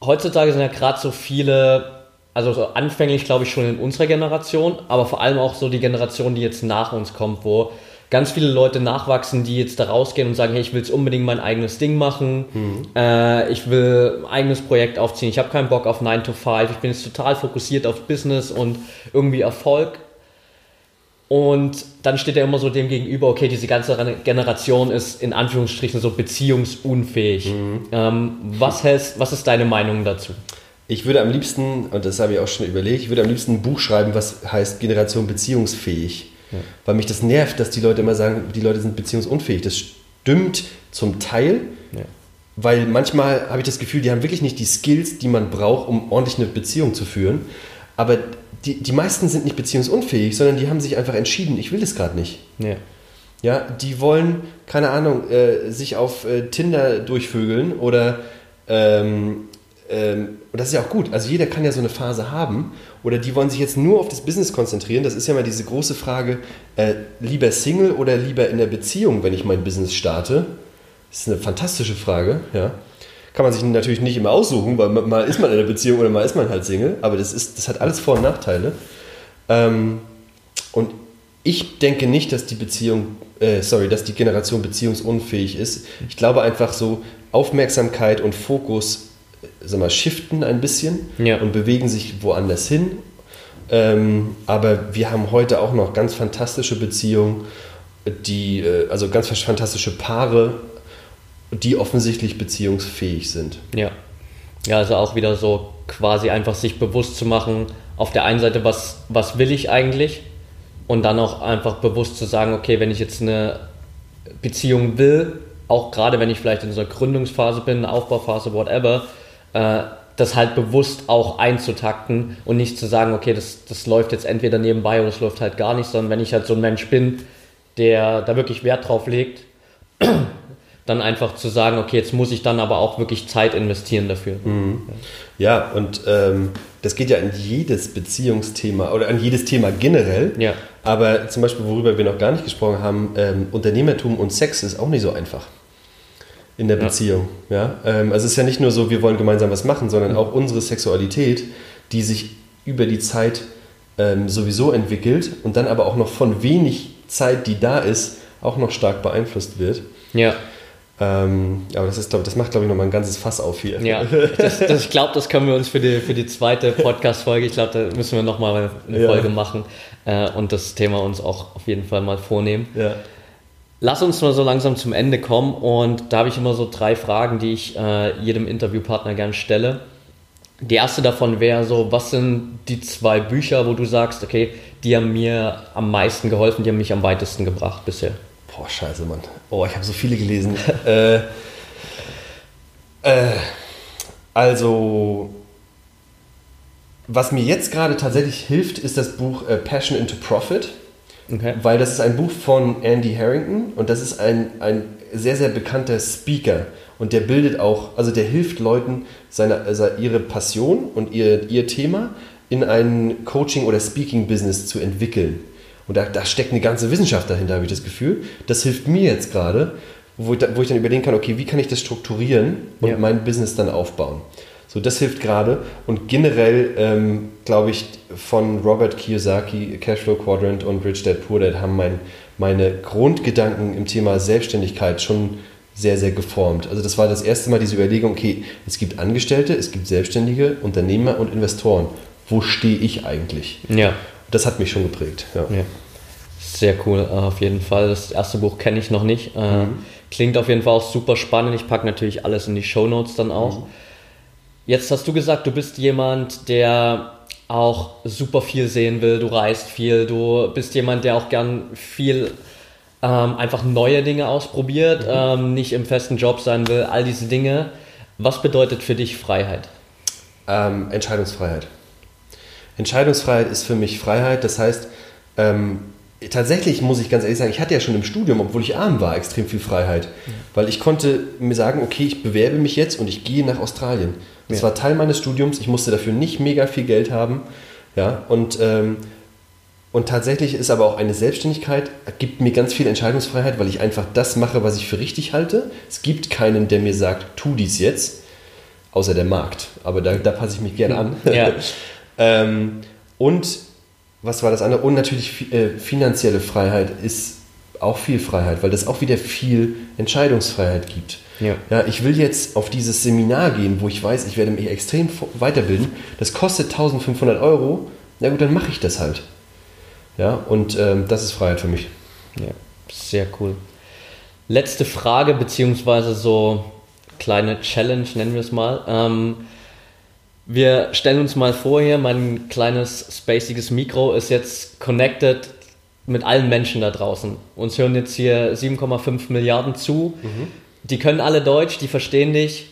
heutzutage sind ja gerade so viele, also so anfänglich glaube ich schon in unserer Generation, aber vor allem auch so die Generation, die jetzt nach uns kommt, wo ganz viele Leute nachwachsen, die jetzt da rausgehen und sagen, hey, ich will jetzt unbedingt mein eigenes Ding machen, mhm. äh, ich will ein eigenes Projekt aufziehen, ich habe keinen Bock auf 9 to 5, ich bin jetzt total fokussiert auf Business und irgendwie Erfolg. Und dann steht er immer so dem gegenüber, okay, diese ganze Generation ist in Anführungsstrichen so beziehungsunfähig. Mhm. Ähm, was, heißt, was ist deine Meinung dazu? Ich würde am liebsten, und das habe ich auch schon überlegt, ich würde am liebsten ein Buch schreiben, was heißt Generation beziehungsfähig. Ja. Weil mich das nervt, dass die Leute immer sagen, die Leute sind beziehungsunfähig. Das stimmt zum Teil, ja. weil manchmal habe ich das Gefühl, die haben wirklich nicht die Skills, die man braucht, um ordentlich eine Beziehung zu führen. Aber die, die meisten sind nicht beziehungsunfähig, sondern die haben sich einfach entschieden, ich will das gerade nicht. Ja. Ja, die wollen, keine Ahnung, äh, sich auf äh, Tinder durchvögeln oder ähm, und das ist ja auch gut. Also jeder kann ja so eine Phase haben. Oder die wollen sich jetzt nur auf das Business konzentrieren. Das ist ja mal diese große Frage, äh, lieber Single oder lieber in der Beziehung, wenn ich mein Business starte. Das ist eine fantastische Frage, ja. Kann man sich natürlich nicht immer aussuchen, weil mal ist man in der Beziehung oder mal ist man halt Single. Aber das, ist, das hat alles Vor- und Nachteile. Ähm, und ich denke nicht, dass die Beziehung, äh, sorry, dass die Generation beziehungsunfähig ist. Ich glaube einfach so, Aufmerksamkeit und Fokus sag mal, shiften ein bisschen Ja. und bewegen sich woanders hin. Ähm, aber wir haben heute auch noch ganz fantastische Beziehungen, die, äh, also ganz fantastische Paare, die offensichtlich beziehungsfähig sind. Ja. Ja, also auch wieder so quasi einfach sich bewusst zu machen, auf der einen Seite, was, was will ich eigentlich? Und dann auch einfach bewusst zu sagen, okay, wenn ich jetzt eine Beziehung will, auch gerade wenn ich vielleicht in so einer Gründungsphase bin, Aufbauphase, whatever, äh, das halt bewusst auch einzutakten und nicht zu sagen, okay, das, das läuft jetzt entweder nebenbei oder es läuft halt gar nicht, sondern wenn ich halt so ein Mensch bin, der da wirklich Wert drauf legt, dann einfach zu sagen, okay, jetzt muss ich dann aber auch wirklich Zeit investieren dafür. Ja, und ähm, das geht ja an jedes Beziehungsthema oder an jedes Thema generell. Ja. Aber zum Beispiel, worüber wir noch gar nicht gesprochen haben, ähm, Unternehmertum und Sex ist auch nicht so einfach in der Ja. Beziehung. Ja? Ähm, also es ist ja nicht nur so, wir wollen gemeinsam was machen, sondern auch unsere Sexualität, die sich über die Zeit ähm, sowieso entwickelt und dann aber auch noch von wenig Zeit, die da ist, auch noch stark beeinflusst wird. Ja, Ähm, aber das, ist, glaub, das macht, glaube ich, nochmal ein ganzes Fass auf hier. ja. Das, das, ich glaube, das können wir uns für die, für die zweite Podcast-Folge, ich glaube, da müssen wir nochmal eine Ja. Folge machen äh, und das Thema uns auch auf jeden Fall mal vornehmen. ja. Lass uns mal so langsam zum Ende kommen und da habe ich immer so drei Fragen, die ich äh, jedem Interviewpartner gern stelle. Die erste davon wäre so, was sind die zwei Bücher, wo du sagst, okay, die haben mir am meisten geholfen, die haben mich am weitesten gebracht bisher? Boah, scheiße, Mann. Oh, ich habe so viele gelesen. äh, äh, also, was mir jetzt gerade tatsächlich hilft, ist das Buch äh, Passion into Profit, Okay. weil das ist ein Buch von Andy Harrington und das ist ein, ein sehr, sehr bekannter Speaker. Und der bildet auch, also der hilft Leuten, seine, also ihre Passion und ihr, ihr Thema in ein Coaching- oder Speaking-Business zu entwickeln. Und da, da steckt eine ganze Wissenschaft dahinter, habe ich das Gefühl. Das hilft mir jetzt gerade, wo, ich wo ich dann überlegen kann, okay, wie kann ich das strukturieren und Ja. mein Business dann aufbauen. So, das hilft gerade. Und generell, ähm, glaube ich, von Robert Kiyosaki, Cashflow Quadrant und Rich Dad Poor Dad haben mein, meine Grundgedanken im Thema Selbstständigkeit schon sehr, sehr geformt. Also das war das erste Mal diese Überlegung, okay, es gibt Angestellte, es gibt Selbstständige, Unternehmer und Investoren. Wo stehe ich eigentlich? Ja. Das hat mich schon geprägt. Ja. Ja. Sehr cool, äh, auf jeden Fall. Das erste Buch kenne ich noch nicht. Äh, Klingt auf jeden Fall auch super spannend. Ich packe natürlich alles in die Show Notes dann auch. Jetzt hast du gesagt, du bist jemand, der auch super viel sehen will. Du reist viel. Du bist jemand, der auch gern viel ähm, einfach neue Dinge ausprobiert, ähm, nicht im festen Job sein will. All diese Dinge. Was bedeutet für dich Freiheit? Ähm, Entscheidungsfreiheit. Entscheidungsfreiheit ist für mich Freiheit. Das heißt, ähm, tatsächlich muss ich ganz ehrlich sagen, ich hatte ja schon im Studium, obwohl ich arm war, extrem viel Freiheit. Weil ich konnte mir sagen, okay, ich bewerbe mich jetzt und ich gehe nach Australien. Das Ja. war Teil meines Studiums. Ich musste dafür nicht mega viel Geld haben. Ja, und, ähm, und tatsächlich ist aber auch eine Selbstständigkeit, gibt mir ganz viel Entscheidungsfreiheit, weil ich einfach das mache, was ich für richtig halte. Es gibt keinen, der mir sagt, tu dies jetzt, außer der Markt. Aber da, da passe ich mich gerne an. Ja. ähm, und was war das andere? Und natürlich äh, finanzielle Freiheit ist auch viel Freiheit, weil das auch wieder viel Entscheidungsfreiheit gibt. Ja. Ja, ich will jetzt auf dieses Seminar gehen, wo ich weiß, ich werde mich extrem weiterbilden. Das kostet 1500 Euro. Na gut, dann mache ich das halt. Ja, und ähm, das ist Freiheit für mich. Ja, sehr cool. Letzte Frage, beziehungsweise so kleine Challenge, nennen wir es mal. Ähm, wir stellen uns mal vor hier, mein kleines spaciges Mikro ist jetzt connected mit allen Menschen da draußen. Uns hören jetzt hier 7,5 Milliarden zu. Die können alle Deutsch, die verstehen dich.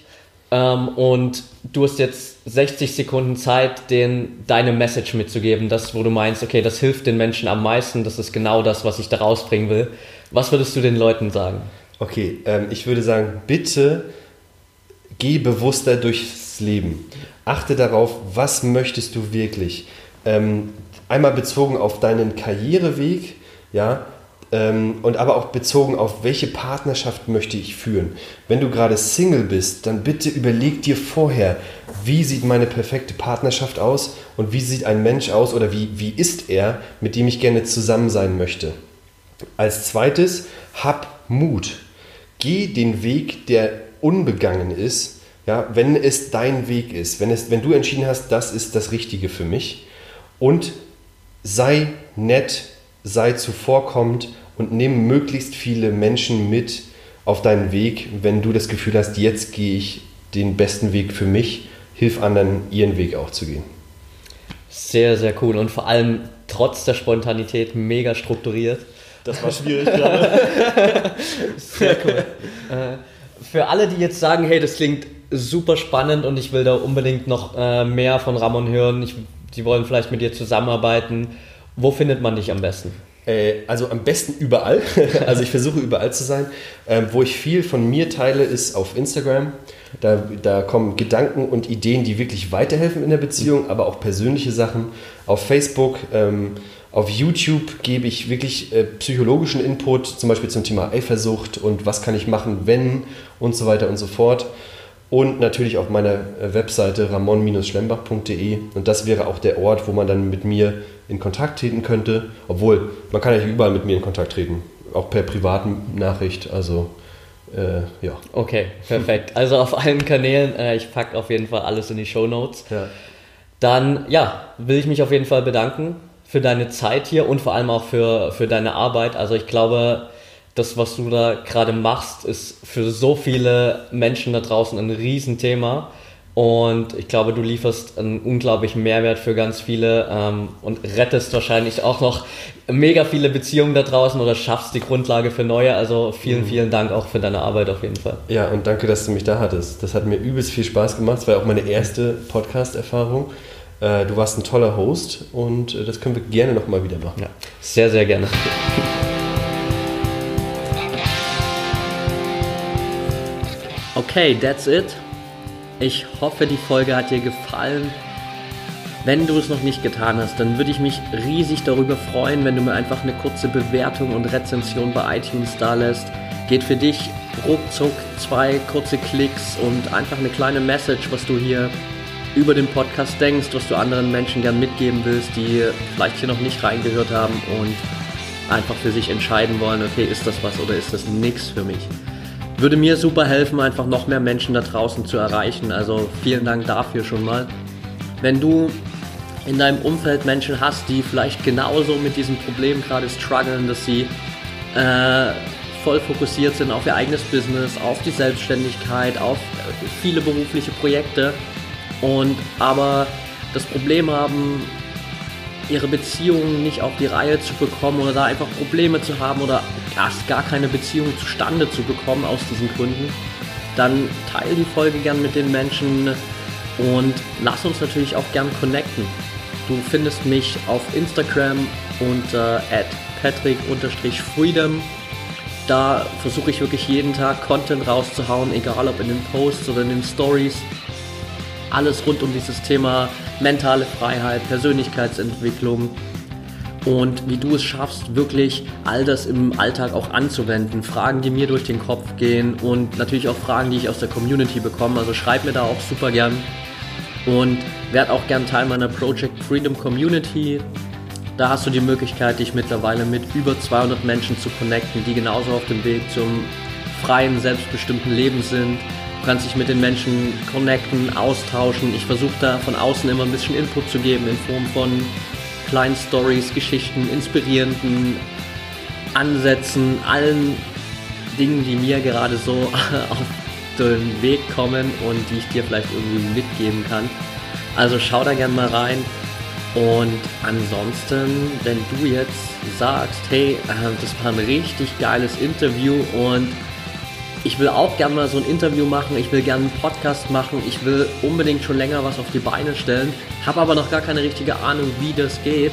Ähm, und du hast jetzt 60 Sekunden Zeit, denen deine Message mitzugeben. Das, wo du meinst, okay, das hilft den Menschen am meisten. Das ist genau das, was ich da rausbringen will. Was würdest du den Leuten sagen? Okay, ähm, ich würde sagen, bitte geh bewusster durchs Leben. Achte darauf, was möchtest du wirklich. Ähm, einmal bezogen auf deinen Karriereweg, ja, ähm, und aber auch bezogen auf, welche Partnerschaft möchte ich führen. Wenn du gerade Single bist, dann bitte überleg dir vorher, wie sieht meine perfekte Partnerschaft aus und wie sieht ein Mensch aus oder wie, wie ist er, mit dem ich gerne zusammen sein möchte. Als zweites, hab Mut. Geh den Weg, der unbegangen ist, ja, wenn es dein Weg ist, wenn, es, wenn du entschieden hast, das ist das Richtige für mich. Und sei nett, sei zuvorkommend und nimm möglichst viele Menschen mit auf deinen Weg, wenn du das Gefühl hast, jetzt gehe ich den besten Weg für mich, hilf anderen, ihren Weg auch zu gehen. Sehr, sehr cool und vor allem trotz der Spontanität mega strukturiert. Das war schwierig gerade. sehr cool. Äh, für alle, die jetzt sagen, hey, das klingt super spannend und ich will da unbedingt noch äh, mehr von Ramon hören, ich, die wollen vielleicht mit dir zusammenarbeiten, wo findet man dich am besten? Äh, also am besten überall. also ich versuche überall zu sein. Ähm, wo ich viel von mir teile, ist auf Instagram. Da, da kommen Gedanken und Ideen, die wirklich weiterhelfen in der Beziehung, aber auch persönliche Sachen. Auf Facebook, ähm, auf YouTube gebe ich wirklich äh, psychologischen Input, zum Beispiel zum Thema Eifersucht und was kann ich machen, wenn und so weiter und so fort und natürlich auf meiner äh, Webseite ramon-schlembach.de. Und das wäre auch der Ort, wo man dann mit mir in Kontakt treten könnte. Obwohl, man kann ja überall mit mir in Kontakt treten, auch per privaten Nachricht. Also, äh, ja. Okay, perfekt. Also auf allen Kanälen. Äh, ich packe auf jeden Fall alles in die Show Notes. Ja. Dann, ja, will ich mich auf jeden Fall bedanken für deine Zeit hier und vor allem auch für, für deine Arbeit. Also ich glaube, das, was du da gerade machst, ist für so viele Menschen da draußen ein Riesenthema. Und ich glaube, du lieferst einen unglaublichen Mehrwert für ganz viele ähm, und rettest wahrscheinlich auch noch mega viele Beziehungen da draußen oder schaffst die Grundlage für neue. Also vielen, mhm. vielen Dank auch für deine Arbeit auf jeden Fall. Ja, und danke, dass du mich da hattest. Das hat mir übelst viel Spaß gemacht. Es war auch meine erste Podcast-Erfahrung. Äh, du warst ein toller Host und äh, das können wir gerne nochmal wieder machen. Ja, sehr, sehr gerne. Okay, that's it. Ich hoffe, die Folge hat dir gefallen. Wenn du es noch nicht getan hast, dann würde ich mich riesig darüber freuen, wenn du mir einfach eine kurze Bewertung und Rezension bei iTunes da lässt. Geht für dich ruckzuck zwei kurze Klicks und einfach eine kleine Message, was du hier über den Podcast denkst, was du anderen Menschen gern mitgeben willst, die vielleicht hier noch nicht reingehört haben und einfach für sich entscheiden wollen, okay, ist das was oder ist das nichts für mich würde mir super helfen, einfach noch mehr Menschen da draußen zu erreichen. Also vielen Dank dafür schon mal. Wenn du in deinem Umfeld Menschen hast, die vielleicht genauso mit diesem Problem gerade strugglen, dass sie äh, voll fokussiert sind auf ihr eigenes Business, auf die Selbstständigkeit, auf viele berufliche Projekte und aber das Problem haben, ihre Beziehungen nicht auf die Reihe zu bekommen oder da einfach Probleme zu haben oder erst gar keine Beziehung zustande zu bekommen aus diesen Gründen, dann teile die Folge gern mit den Menschen und lass uns natürlich auch gern connecten. Du findest mich auf Instagram unter äh, patrick-freedom. Da versuche ich wirklich jeden Tag Content rauszuhauen, egal ob in den Posts oder in den Stories alles rund um dieses Thema mentale Freiheit, Persönlichkeitsentwicklung und wie du es schaffst, wirklich all das im Alltag auch anzuwenden. Fragen, die mir durch den Kopf gehen und natürlich auch Fragen, die ich aus der Community bekomme. Also schreib mir da auch super gern und werd auch gern Teil meiner Project Freedom Community. Da hast du die Möglichkeit, dich mittlerweile mit über 200 Menschen zu connecten, die genauso auf dem Weg zum freien, selbstbestimmten Leben sind kannst dich mit den Menschen connecten, austauschen. Ich versuche da von außen immer ein bisschen Input zu geben in Form von kleinen Stories, Geschichten, inspirierenden Ansätzen, allen Dingen, die mir gerade so auf den Weg kommen und die ich dir vielleicht irgendwie mitgeben kann. Also schau da gerne mal rein. Und ansonsten, wenn du jetzt sagst, hey, äh, das war ein richtig geiles Interview und ich will auch gerne mal so ein Interview machen, ich will gerne einen Podcast machen, ich will unbedingt schon länger was auf die Beine stellen, habe aber noch gar keine richtige Ahnung, wie das geht,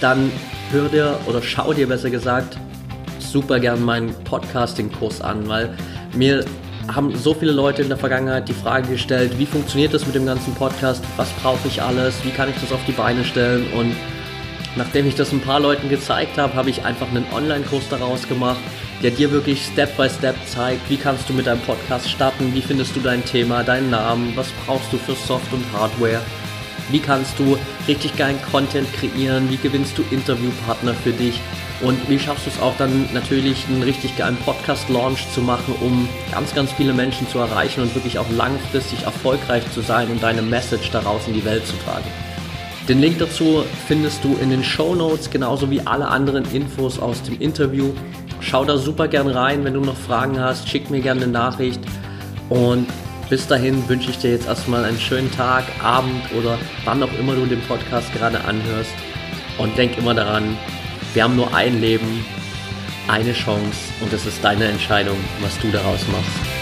dann hör dir oder schau dir besser gesagt super gern meinen Podcasting-Kurs an, weil mir haben so viele Leute in der Vergangenheit die Frage gestellt, wie funktioniert das mit dem ganzen Podcast, was brauche ich alles, wie kann ich das auf die Beine stellen? Und nachdem ich das ein paar Leuten gezeigt habe, habe ich einfach einen Online-Kurs daraus gemacht, der dir wirklich Step by Step zeigt, wie kannst du mit deinem Podcast starten, wie findest du dein Thema, deinen Namen, was brauchst du für Soft- und Hardware, wie kannst du richtig geilen Content kreieren, wie gewinnst du Interviewpartner für dich und wie schaffst du es auch dann natürlich einen richtig geilen Podcast-Launch zu machen, um ganz, ganz viele Menschen zu erreichen und wirklich auch langfristig erfolgreich zu sein und deine Message daraus in die Welt zu tragen. Den Link dazu findest du in den Show Notes, genauso wie alle anderen Infos aus dem Interview. Schau da super gern rein. Wenn du noch Fragen hast, schick mir gerne eine Nachricht. Und bis dahin wünsche ich dir jetzt erstmal einen schönen Tag, Abend oder wann auch immer du den Podcast gerade anhörst. Und denk immer daran, wir haben nur ein Leben, eine Chance und es ist deine Entscheidung, was du daraus machst.